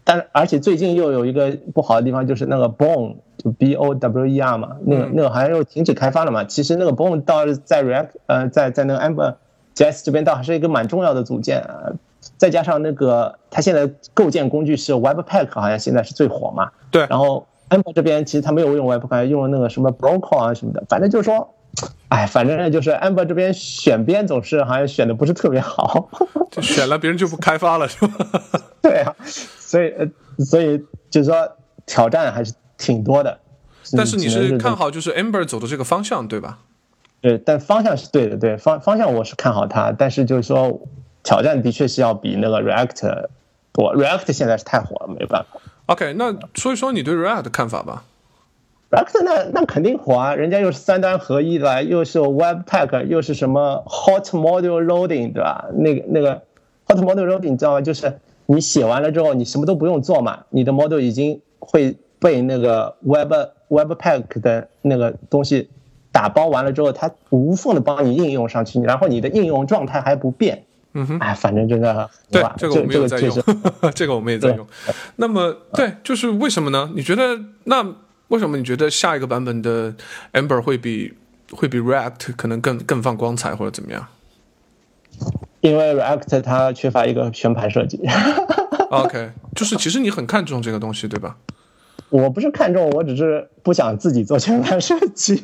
但而且最近又有一个不好的地方就是那个 bone 就 b o w e r 嘛，那个那个好像又停止开发了嘛，其实那个 bone 倒是在 react 呃在在那个 amber js 这边倒还是一个蛮重要的组件啊。再加上那个，它现在构建工具是 Webpack，好像现在是最火嘛。对。然后 Amber 这边其实它没有用 Webpack，用了那个什么 b r o k e r 啊什么的。反正就是说，哎，反正就是 Amber 这边选编总是好像选的不是特别好。就选了别人就不开发了，是吧？对啊，所以呃，所以就是说挑战还是挺多的。但是你是看好就是 Amber 走的这个方向，对吧？对，但方向是对的，对方方向我是看好它，但是就是说。挑战的确是要比那个 React 多，React 现在是太火了，没办法。OK，那说一说你对 React 的看法吧。React 那那肯定火啊，人家又是三端合一的，又是 Webpack，又是什么 Hot Module Loading，对吧？那个那个 Hot Module Loading 你知道吗？就是你写完了之后，你什么都不用做嘛，你的 Model 已经会被那个 Web Webpack 的那个东西打包完了之后，它无缝的帮你应用上去，然后你的应用状态还不变。嗯哼，哎，反正这个对 这个我们也在用，这个我们也在用。那么，对，就是为什么呢？你觉得那为什么你觉得下一个版本的 Amber 会比会比 React 可能更更放光彩或者怎么样？因为 React 它缺乏一个全盘设计。OK，就是其实你很看重这个东西，对吧？我不是看重，我只是不想自己做全盘设计。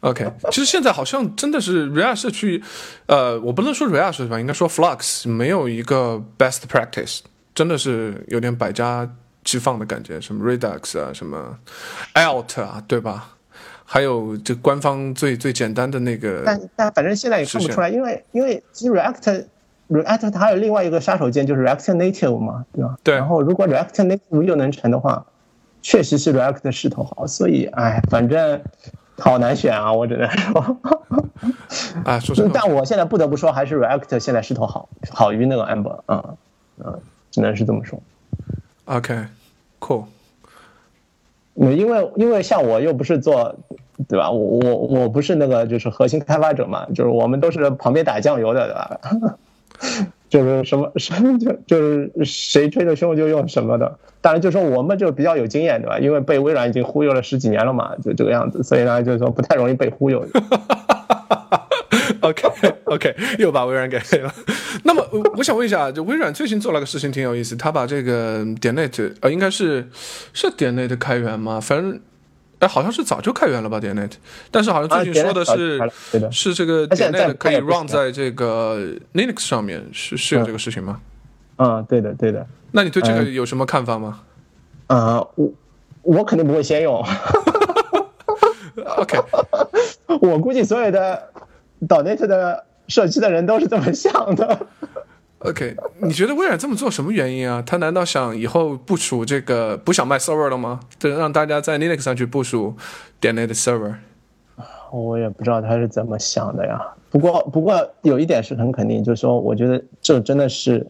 OK，其实现在好像真的是 React 社区，呃，我不能说 React 社区吧，应该说 Flux 没有一个 best practice，真的是有点百家齐放的感觉，什么 Redux 啊，什么 Alt 啊，对吧？还有这官方最最简单的那个，但但反正现在也看不出来，因为因为其实 React React 它还有另外一个杀手锏，就是 React Native 嘛，对吧？对。然后如果 React Native 又能成的话，确实是 React 的势头好，所以哎，反正。好难选啊，我只能说，啊，说实话，但我现在不得不说，还是 React 现在势头好，好于那个 Amber，嗯嗯，只能是这么说。OK，cool。因为因为像我又不是做，对吧？我我我不是那个就是核心开发者嘛，就是我们都是旁边打酱油的，对吧？就是什么什么就就是谁吹的凶就用什么的，当然就说我们就比较有经验，对吧？因为被微软已经忽悠了十几年了嘛，就这个样子，所以呢，就是说不太容易被忽悠。OK OK，又把微软给黑了。那么我想问一下，就微软最近做了个事情挺有意思，他把这个点 net 呃，应该是是点 net 开源吗？反正。哎，好像是早就开源了吧，点 net，但是好像最近说的是是这个点 net 可以 run 在这个 Linux 上面，是是有这个事情吗？嗯，对的，对的。那你对这个有什么看法吗？呃，我我肯定不会先用。OK，我估计所有的 .net 的社区的人都是这么想的。OK，你觉得微软这么做什么原因啊？他难道想以后部署这个不想卖 server 了吗？对，让大家在 Linux 上去部署点 net server？我也不知道他是怎么想的呀。不过，不过有一点是很肯定，就是说，我觉得这真的是，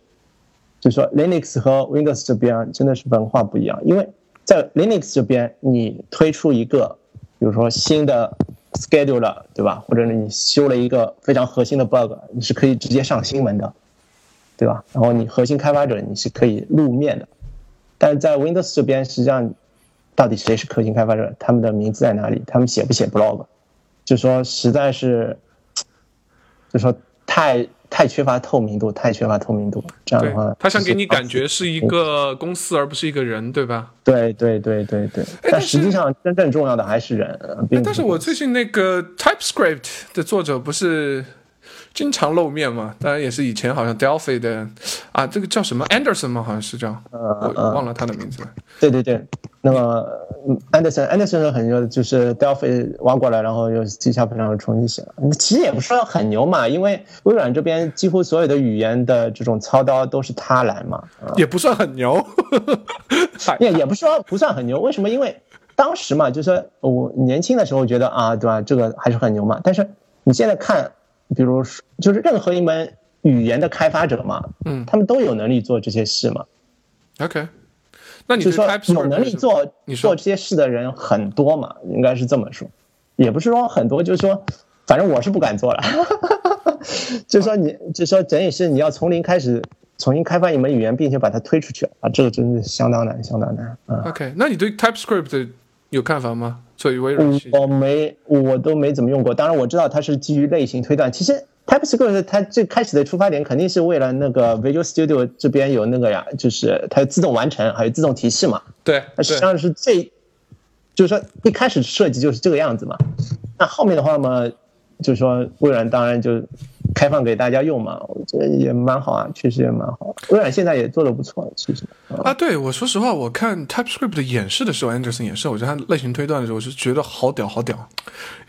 就是说 Linux 和 Windows 这边真的是文化不一样。因为在 Linux 这边，你推出一个，比如说新的 schedule，了对吧？或者你修了一个非常核心的 bug，你是可以直接上新闻的。对吧？然后你核心开发者你是可以露面的，但是在 Windows 这边，实际上到底谁是核心开发者，他们的名字在哪里，他们写不写 blog，就说实在是，就说太太缺乏透明度，太缺乏透明度。这样的话，他想给你感觉是一个公司而不是一个人，对吧？对对对对对。但实际上真正重要的还是人。但是我最近那个 TypeScript 的作者不是。经常露面嘛，当然也是以前好像 Delphi 的啊，这个叫什么 Anderson 吗？好像是叫，我忘了他的名字了。对对对，那么 Anderson，Anderson 很牛，就是 Delphi 挖过来，然后又 C# 上重新写了。其实也不说很牛嘛，因为微软这边几乎所有的语言的这种操刀都是他来嘛，也不算很牛。也也不说不算很牛，为什么？因为当时嘛，就是说我年轻的时候觉得啊，对吧？这个还是很牛嘛。但是你现在看。比如说，就是任何一门语言的开发者嘛，嗯他们都有能力做这些事嘛。OK，那你就是说有能力做做这些事的人很多嘛，应该是这么说，也不是说很多，就是说，反正我是不敢做了。就是说你，就是说整体是你要从零开始重新开发一门语言，并且把它推出去啊，这个真的相当难，相当难啊。OK，那你对 TypeScript 有看法吗？作为微软我没，我都没怎么用过。当然我知道它是基于类型推断。其实 TypeScript 它最开始的出发点肯定是为了那个 Visual Studio 这边有那个呀，就是它自动完成还有自动提示嘛。对实际上是最，就是说一开始设计就是这个样子嘛。那后面的话嘛，就是说微软当然就开放给大家用嘛，我觉得也蛮好啊，确实也蛮好。微软现在也做的不错，其实。啊，对我说实话，我看 TypeScript 的演示的时候，Anderson 演示，我觉得他类型推断的时候，我是觉得好屌好屌，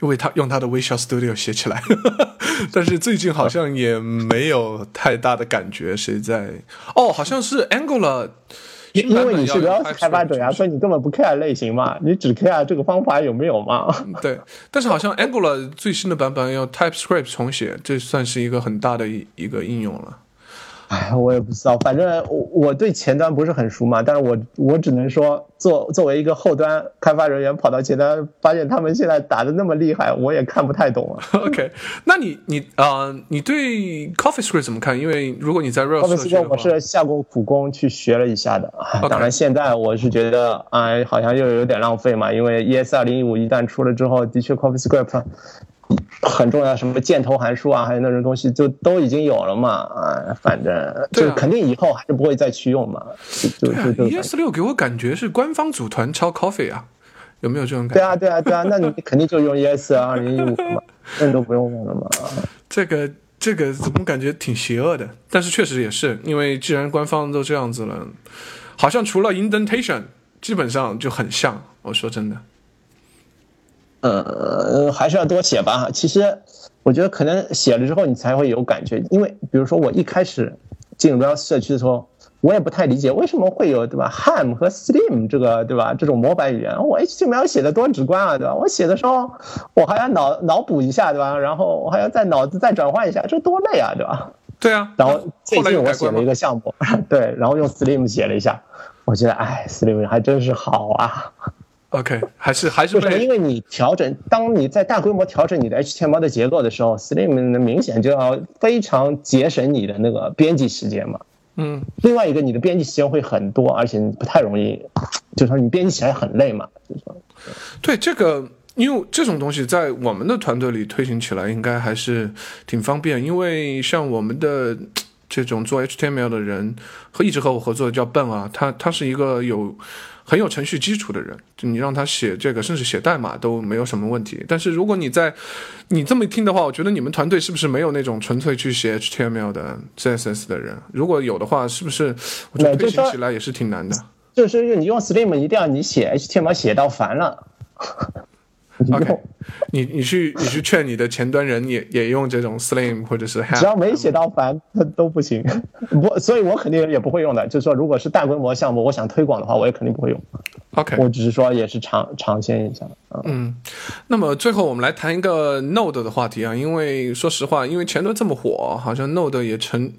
因为他用他的 Visual Studio 写起来，但是最近好像也没有太大的感觉，谁在？哦，好像是 Angular。因因为你是 Rails 开发者呀，呀，所以你根本不 care 类型嘛，你只 care 这个方法有没有嘛。对，但是好像 Angular 最新的版本要 TypeScript 重写，这算是一个很大的一一个应用了。哎，我也不知道，反正我我对前端不是很熟嘛，但是我我只能说，作作为一个后端开发人员跑到前端，发现他们现在打的那么厉害，我也看不太懂啊。OK，那你你啊、呃你对 CoffeeScript 怎么看？因为如果你在 CoffeeScript，我是下过苦功去学了一下的，当然现在我是觉得，哎，好像又有点浪费嘛，因为 ES 二零一五一旦出了之后，的确 CoffeeScript 很重要，什么箭头函数啊，还有那种东西就都已经有了嘛，啊，反正就肯定以后还是不会再去用嘛，就就就。，ES 六给我感觉是官方组团抄 Coffee 啊，有没有这种感觉？对啊，对啊，对啊，那你肯定就用 ES 二零一五嘛，问都不用用了嘛。这个这个怎么感觉挺邪恶的？但是确实也是，因为既然官方都这样子了，好像除了 indentation，基本上就很像。我说真的，呃，还是要多写吧。其实我觉得可能写了之后你才会有感觉，因为比如说我一开始进 Rails 社区的时候，我也不太理解为什么会有对吧 Ham 和 Slim 这个对吧这种模板语言，我 HTML 写的多直观啊对吧？我写的时候我还要脑脑补一下对吧？然后我还要在脑子再转换一下，这多累啊对吧？对啊。然后最近我写了一？个项目，对，然后用 Slim 写了一下，我觉得哎，Slim 还真是好啊。OK，还是还是为什么？因为你调整，当你在大规模调整你的 HTML 的结构的时候，Slim 明显就要非常节省你的那个编辑时间嘛。嗯另外一个，你的编辑时间会很多，而且你不太容易，就是说你编辑起来很累嘛。就是说，对这个，因为这种东西在我们的团队里推行起来应该还是挺方便，因为像我们的这种做 HTML 的人和一直和我合作的叫笨啊，他他是一个有很有程序基础的人，就你让他写这个，甚至写代码都没有什么问题。但是如果你在你这么一听的话，我觉得你们团队是不是没有那种纯粹去写 HTML 的 CSS 的人？如果有的话，是不是我觉得推那就说行起来也是挺难的？就是你用 Slim 一定要你写 HTML 写到烦了。你 OK，你你去你去劝你的前端人也也用这种 Slim 或者是 Ham，只要没写到烦，那 都不行。不，所以我肯定也不会用的。就是说，如果是大规模项目，我想推广的话，我也肯定不会用。OK，我只是说也是尝尝鲜一下啊。嗯，那么最后我们来谈一个 Node 的话题啊，因为说实话，因为前端这么火，好像 Node 也趁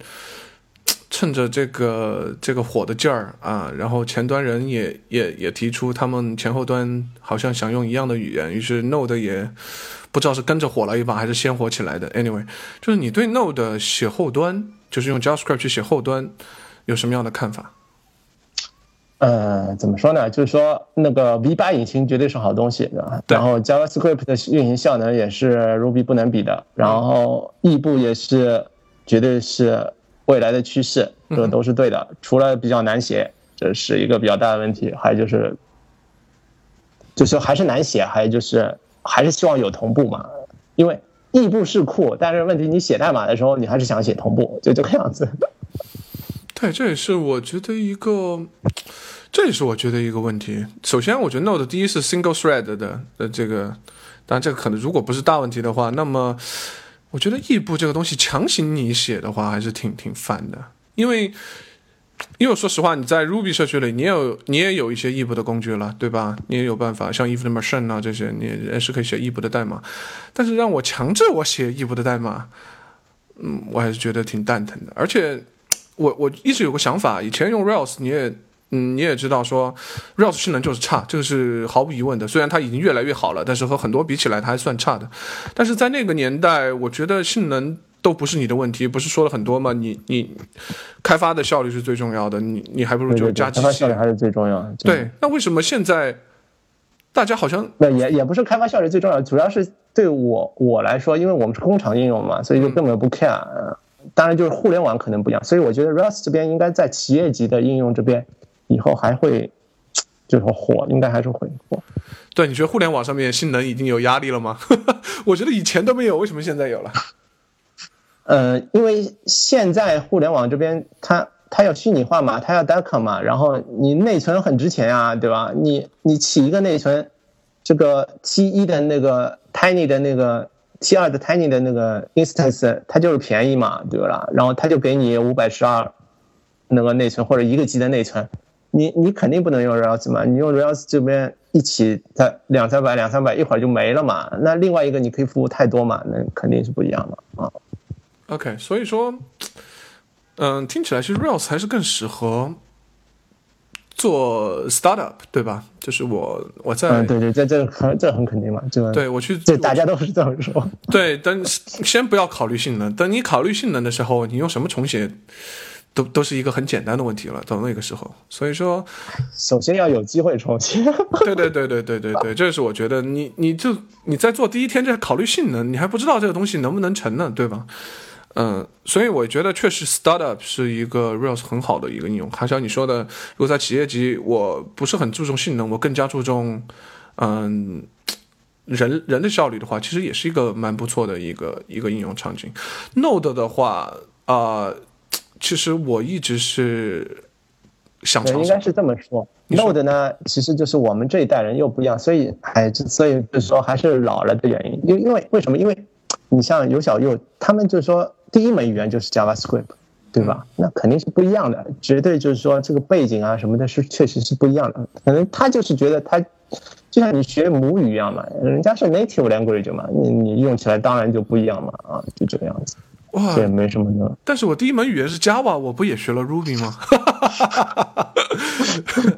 趁着这个这个火的劲儿啊，然后前端人也也也提出他们前后端好像想用一样的语言，于是 Node 也不知道是跟着火了一把还是先火起来的。Anyway，就是你对 Node 写后端，就是用 JavaScript 去写后端，有什么样的看法？呃，怎么说呢？就是说，那个 V 八引擎绝对是好东西，对吧？对然后 JavaScript 的运行效能也是 Ruby 不能比的，然后异步也是绝对是未来的趋势，这都是对的。除了比较难写，这是一个比较大的问题，还有就是，就是还是难写，还有就是还是希望有同步嘛，因为异步是酷，但是问题你写代码的时候，你还是想写同步，就这个样子。对，这也是我觉得一个，这也是我觉得一个问题。首先，我觉得 Node 第一是 single thread 的的这个，当然这个可能如果不是大问题的话，那么我觉得异步这个东西强行你写的话，还是挺挺烦的，因为。因为说实话，你在 Ruby 社区里，你也有你也有一些异步的工具了，对吧？你也有办法，像 if 的 machine 啊这些，你也是可以写异步的代码。但是让我强制我写异步的代码，嗯，我还是觉得挺蛋疼的。而且我我一直有个想法，以前用 Rails 你也嗯你也知道说 Rails 性能就是差，这个是毫无疑问的。虽然它已经越来越好了，但是和很多比起来它还算差的。但是在那个年代，我觉得性能。都不是你的问题，不是说了很多吗？你你开发的效率是最重要的，你你还不如就加机器。开发效率还是最重要的。对，那为什么现在大家好像那也也不是开发效率最重要，主要是对我我来说，因为我们是工厂应用嘛，所以就根本不 care。当然，就是互联网可能不一样，所以我觉得 Rails 这边应该在企业级的应用这边以后还会就是火，应该还是会火。对，你觉得互联网上面性能已经有压力了吗？我觉得以前都没有，为什么现在有了？呃，因为现在互联网这边，它它要虚拟化嘛，它要 Docker 嘛，然后你内存很值钱啊，对吧？你你起一个内存，这个 T 一的那个 Tiny 的那个 T 二的 Tiny 的那个 instance，它就是便宜嘛，对吧？然后它就给你五百十二那个内存或者一个 G 的内存，你你肯定不能用 Rails 嘛，你用 Rails 这边一起它两三百两三百一会儿就没了嘛。那另外一个你可以服务太多嘛，那肯定是不一样的啊。OK，所以说，嗯，听起来其实 Rails 还是更适合做 startup，对吧？就是我我在，嗯，对对，这这很这很肯定嘛，这对我去，这大家都是这么说。对，等先不要考虑性能，等你考虑性能的时候，你用什么重写，都都是一个很简单的问题了。到那个时候，所以说，首先要有机会创新。对对对对对对对，这是我觉得你你就你在做第一天就考虑性能，你还不知道这个东西能不能成呢，对吧？嗯，所以我觉得确实，startup 是一个 Rails 很好的一个应用。还像你说的，如果在企业级，我不是很注重性能，我更加注重，嗯，人人的效率的话，其实也是一个蛮不错的一个一个应用场景。Node 的话，啊，其实我一直是想尝试。应该是这么说，Node 呢，其实就是我们这一代人又不一样，所以哎所以就是说还是老了的原因。因因为为什么？因为你像尤小右，他们就是说。第一门语言就是 JavaScript，对吧？那肯定是不一样的，绝对就是说这个背景啊什么的，是确实是不一样的。可能他就是觉得他，就像你学母语一样嘛，人家是 native language 嘛，你你用起来当然就不一样嘛，啊，就这个样子。哇，这也没什么的。但是我第一门语言是 Java，我不也学了 Ruby 吗？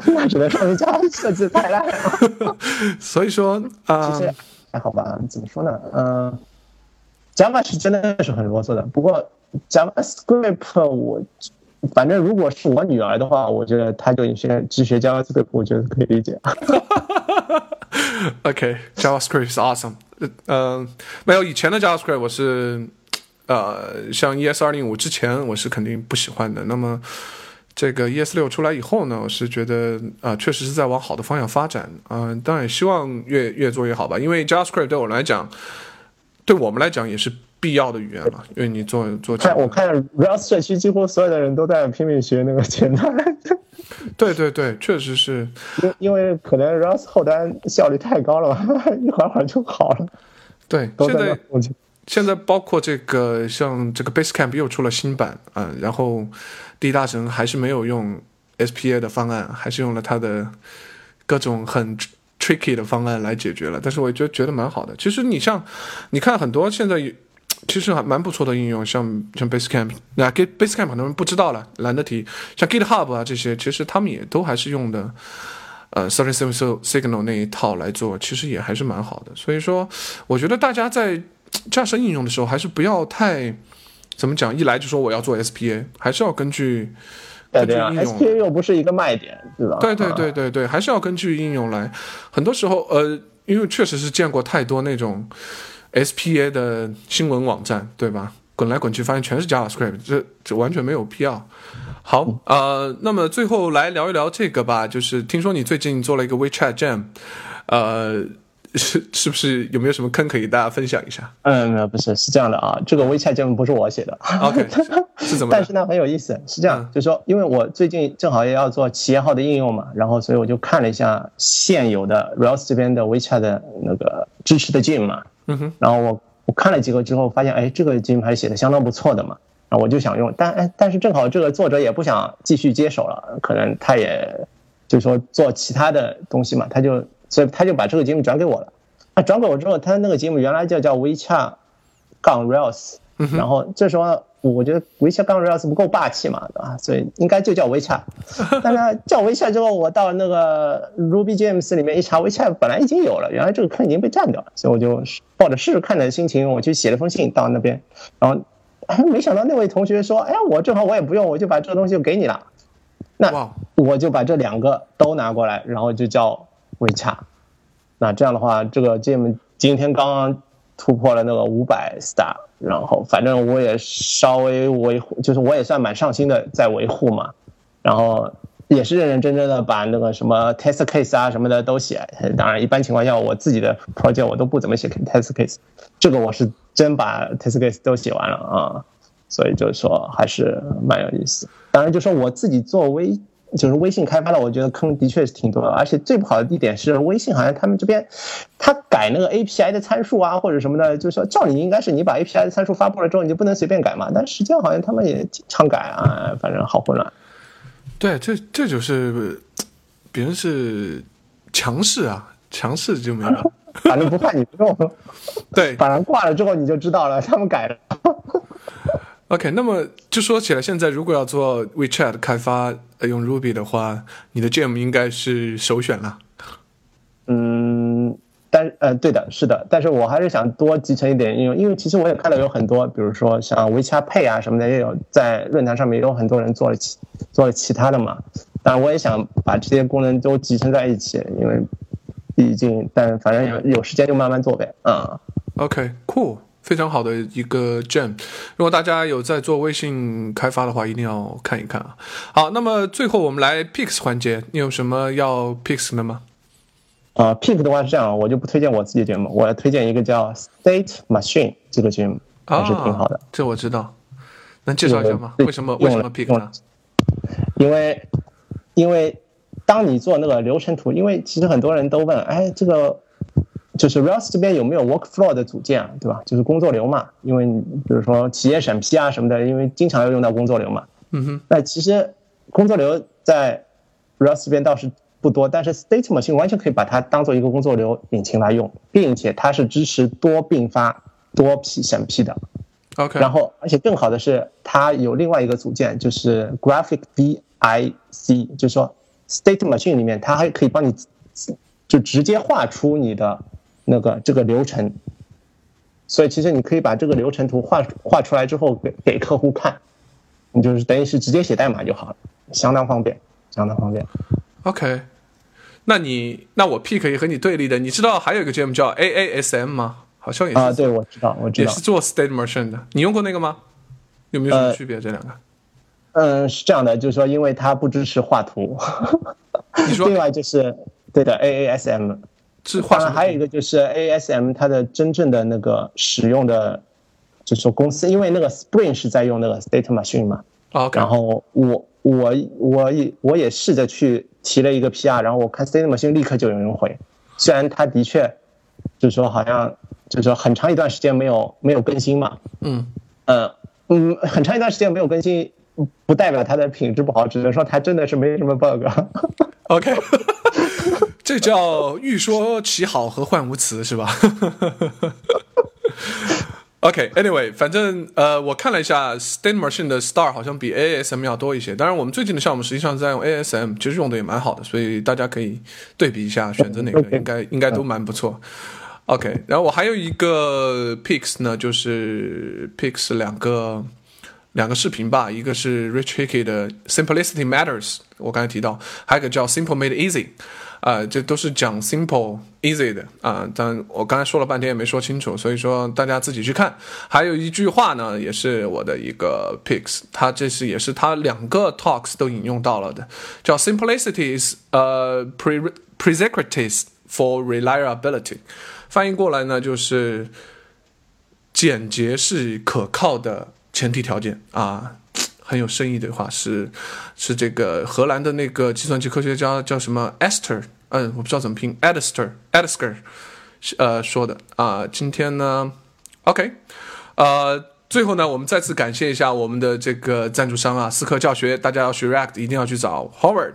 那只能说 Java 设置太烂了。所以说啊，其实还好吧？怎么说呢？嗯。Java 是真的是很啰嗦的，不过 JavaScript 我反正如果是我女儿的话，我觉得她就学只学 JavaScript，我觉得可以理解。OK，JavaScript 是 awesome。嗯，没有以前的 JavaScript 我是呃，像 ES 二零五之前我是肯定不喜欢的。那么这个 ES 六出来以后呢，我是觉得啊，确实是在往好的方向发展。嗯，当然也希望越越做越好吧，因为 JavaScript 对我来讲。对我们来讲也是必要的语言了，因为你做做。看我看 Rails 社区几乎所有的人都在拼命学那个前端。对对对，确实是。因因为可能 Rails 后端效率太高了吧，一会儿会儿就好了。对，现在现在包括这个像这个 Basecamp 又出了新版，嗯，然后第一大神还是没有用 SPA 的方案，还是用了它的各种很。tricky 的方案来解决了，但是我觉得觉得蛮好的。其实你像，你看很多现在其实还蛮不错的应用，像像 Basecamp，那 Git Basecamp 很多人不知道了，懒得提。像 GitHub 啊这些，其实他们也都还是用的呃 Service Signal 那一套来做，其实也还是蛮好的。所以说，我觉得大家在架设应用的时候，还是不要太怎么讲，一来就说我要做 SPA，还是要根据。对啊，SPA 又不是一个卖点，对吧？对对对对对，还是要根据应用来。很多时候，呃，因为确实是见过太多那种 SPA 的新闻网站，对吧？滚来滚去，发现全是 JavaScript，这这完全没有必要。好，呃，那么最后来聊一聊这个吧，就是听说你最近做了一个 WeChat Jam，呃。是 是不是有没有什么坑可以大家分享一下？嗯，不是，是这样的啊，这个微 t 节目不是我写的。OK，是 怎么？但是呢，很有意思，是这样，就是说，因为我最近正好也要做企业号的应用嘛，然后所以我就看了一下现有的 Rails 这边的 WeChat 的那个支持的 Gym 嘛，嗯哼，然后我我看了几个之后，发现哎，这个 Gym 还是写的相当不错的嘛，然后我就想用，但哎，但是正好这个作者也不想继续接手了，可能他也就是说做其他的东西嘛，他就。所以他就把这个节目转给我了。啊，转给我之后，他那个节目原来就叫 WeChat 杠 Rails，然后这时候我觉得 WeChat 杠 Rails 不够霸气嘛，对吧？所以应该就叫 WeChat。但是叫 WeChat 之后，我到那个 Ruby James 里面一查，WeChat 本来已经有了，原来这个坑已经被占掉了，所以我就抱着试试看的心情，我去写了封信到那边，然后哎，没想到那位同学说，哎，我正好我也不用，我就把这个东西就给你了。那我就把这两个都拿过来，然后就叫会差。那这样的话，这个 Gem 今天刚刚突破了那个五百 star，然后反正我也稍微维护，就是我也算蛮上心的在维护嘛，然后也是认认真真的把那个什么 test case 啊什么的都写。当然，一般情况下我自己的 project 我都不怎么写 test case，这个我是真把 test case 都写完了啊。所以就是说还是蛮有意思。当然，就说我自己做微，就是微信开发的，我觉得坑的确是挺多的。而且最不好的一点是，微信好像他们这边他改那个 API 的参数啊，或者什么的，就是说照理应该是你把 API 的参数发布了之后，你就不能随便改嘛。但实际上好像他们也经常改啊，反正好混乱。对，这这就是别人是强势啊，强势就没了。反正不怕你不用。对，把人挂了之后你就知道了，他们改了。OK，那么就说起来，现在如果要做 WeChat 开发用 Ruby 的话，你的 Gem 应该是首选了。嗯，但呃，对的，是的，但是我还是想多集成一点应用，因为其实我也看到有很多，比如说像 WeChat Pay 啊什么的，也有在论坛上面也有很多人做了其做了其他的嘛。当然，我也想把这些功能都集成在一起，因为毕竟，但反正有有时间就慢慢做呗。嗯，OK，Cool。非常好的一个 gem，如果大家有在做微信开发的话，一定要看一看啊。好，那么最后我们来 picks 环节，你有什么要 picks 的吗？啊，pick 的话是这样，我就不推荐我自己 gem，我要推荐一个叫 State Machine 这个 gem，还是挺好的。这我知道，能介绍一下吗？为什么为什么 pick 呢？因为因为当你做那个流程图，因为其实很多人都问，哎，这个。就是 Rails 这边有没有 workflow 的组件啊？对吧？就是工作流嘛。因为比如说企业审批啊什么的，因为经常要用到工作流嘛。嗯哼。那其实工作流在 Rails 这边倒是不多，但是 State Machine 完全可以把它当做一个工作流引擎来用，并且它是支持多并发、多批审批的。OK。然后，而且更好的是，它有另外一个组件，就是 Graphic VIC，就是说 State Machine 里面它还可以帮你就直接画出你的。那个这个流程，所以其实你可以把这个流程图画画出来之后给给客户看，你就是等于是直接写代码就好了，相当方便，相当方便。OK，那你那我 P 可以和你对立的，你知道还有一个 gem 叫 AASM 吗？好像也是啊，对，我知道，我知道，也是做 State Machine 的。你用过那个吗？有没有什么区别？这两个？嗯，是这样的，就是说，因为它不支持画图。你说，另外就是对的 AASM。当然，还有一个就是 ASM，它的真正的那个使用的，就是说公司，因为那个 Spring 是在用那个 State Machine 嘛。OK。然后我我我也我也试着去提了一个 PR，然后我看 State Machine 立刻就有人回，虽然它的确就是说好像就是说很长一段时间没有没有更新嘛。嗯。嗯嗯，很长一段时间没有更新，不代表它的品质不好，只能说它真的是没什么 bug。OK。这叫欲说其好和患无辞，是吧？OK，Anyway，反正呃，我看了一下，State Machine 的 Star 好像比 ASM 要多一些。当然，我们最近的项目实际上在用 ASM，其实用的也蛮好的，所以大家可以对比一下，选择哪个应该应该都蛮不错。OK，然后我还有一个 Pix 呢，就是 Pix 两个两个视频吧，一个是 Rich Hickey 的 Simplicity Matters，我刚才提到，还有一个叫 Simple Made Easy。啊，这都是讲 simple easy 的啊，但我刚才说了半天也没说清楚，所以说大家自己去看。还有一句话呢，也是我的一个 picks，他这是也是他两个 talks 都引用到了的，叫 simplicity is 呃 pre prerequisites for reliability，翻译过来呢就是简洁是可靠的前提条件啊。很有深意的话是，是这个荷兰的那个计算机科学家叫什么 Esther，嗯，我不知道怎么拼 e d s t e r e d s t e r 呃说的啊。今天呢，OK，呃，最后呢，我们再次感谢一下我们的这个赞助商啊，思科教学，大家要学 React 一定要去找 Howard，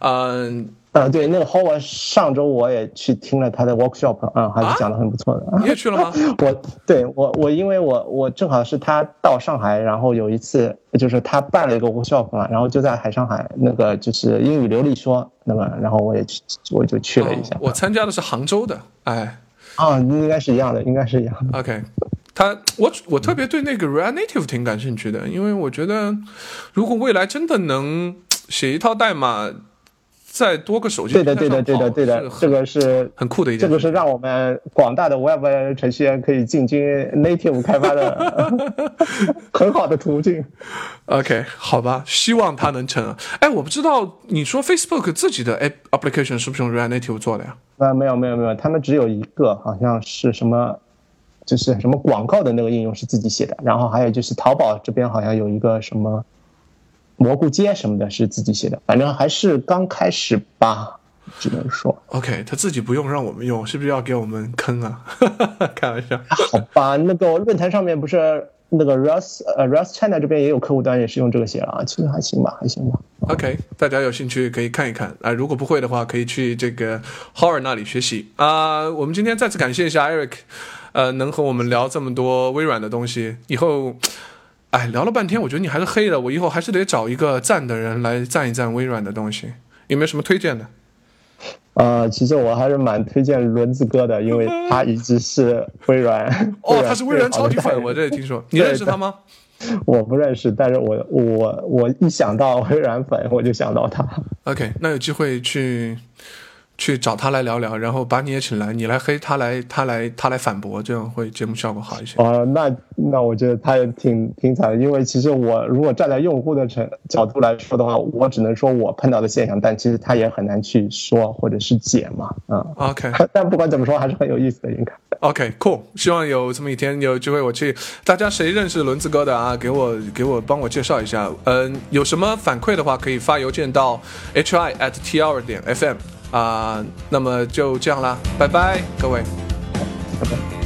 嗯。对，那个 Howard 上周我也去听了他的 workshop，嗯，还是讲的很不错的。你也去了吗？我对我我因为我我正好是他到上海，然后有一次就是他办了一个 workshop 嘛，然后就在海上海那个就是英语流利说，那么然后我也去我就去了一下。我参加的是杭州的，哎，啊，应该是一样的，应该是一样的。OK，他我我特别对那个 React Native 挺感兴趣的，因为我觉得如果未来真的能写一套代码。再多个手机对的，对的，对的，对的，这个是很酷的一件。这个是让我们广大的 Web 程序员可以进军 Native 开发的 很好的途径。OK，好吧，希望它能成。哎，我不知道你说 Facebook 自己的 App Application 是不是用 React Native 做的呀？啊，没有，没有，没有，他们只有一个，好像是什么，就是什么广告的那个应用是自己写的，然后还有就是淘宝这边好像有一个什么。蘑菇街什么的是自己写的，反正还是刚开始吧，只能说。OK，他自己不用让我们用，是不是要给我们坑啊？开玩笑。好吧，那个论坛上面不是那个 Rust 呃 Rust China 这边也有客户端也是用这个写了啊，其实还行吧，还行吧。OK，大家有兴趣可以看一看啊，如果不会的话可以去这个 Howard 那里学习啊。我们今天再次感谢一下 Eric，呃，能和我们聊这么多微软的东西，以后。哎，聊了半天，我觉得你还是黑的。我以后还是得找一个赞的人来赞一赞微软的东西。有没有什么推荐的？呃，其实我还是蛮推荐轮子哥的，因为他一直是微软。哦，他是微软超级粉，我这里听说。你认识他吗？我不认识，但是我我我一想到微软粉，我就想到他。OK，那有机会去。去找他来聊聊，然后把你也请来，你来黑他来，他来他来反驳，这样会节目效果好一些。啊，那那我觉得他也挺挺惨的，因为其实我如果站在用户的角角度来说的话，我只能说我碰到的现象，但其实他也很难去说或者是解嘛。嗯，OK。但不管怎么说，还是很有意思的，应该。OK，Cool。希望有这么一天有机会我去，大家谁认识轮子哥的啊？给我给我帮我介绍一下。嗯，有什么反馈的话，可以发邮件到 hi at t r 点 fm。啊，那么就这样啦，拜拜，各位，拜拜。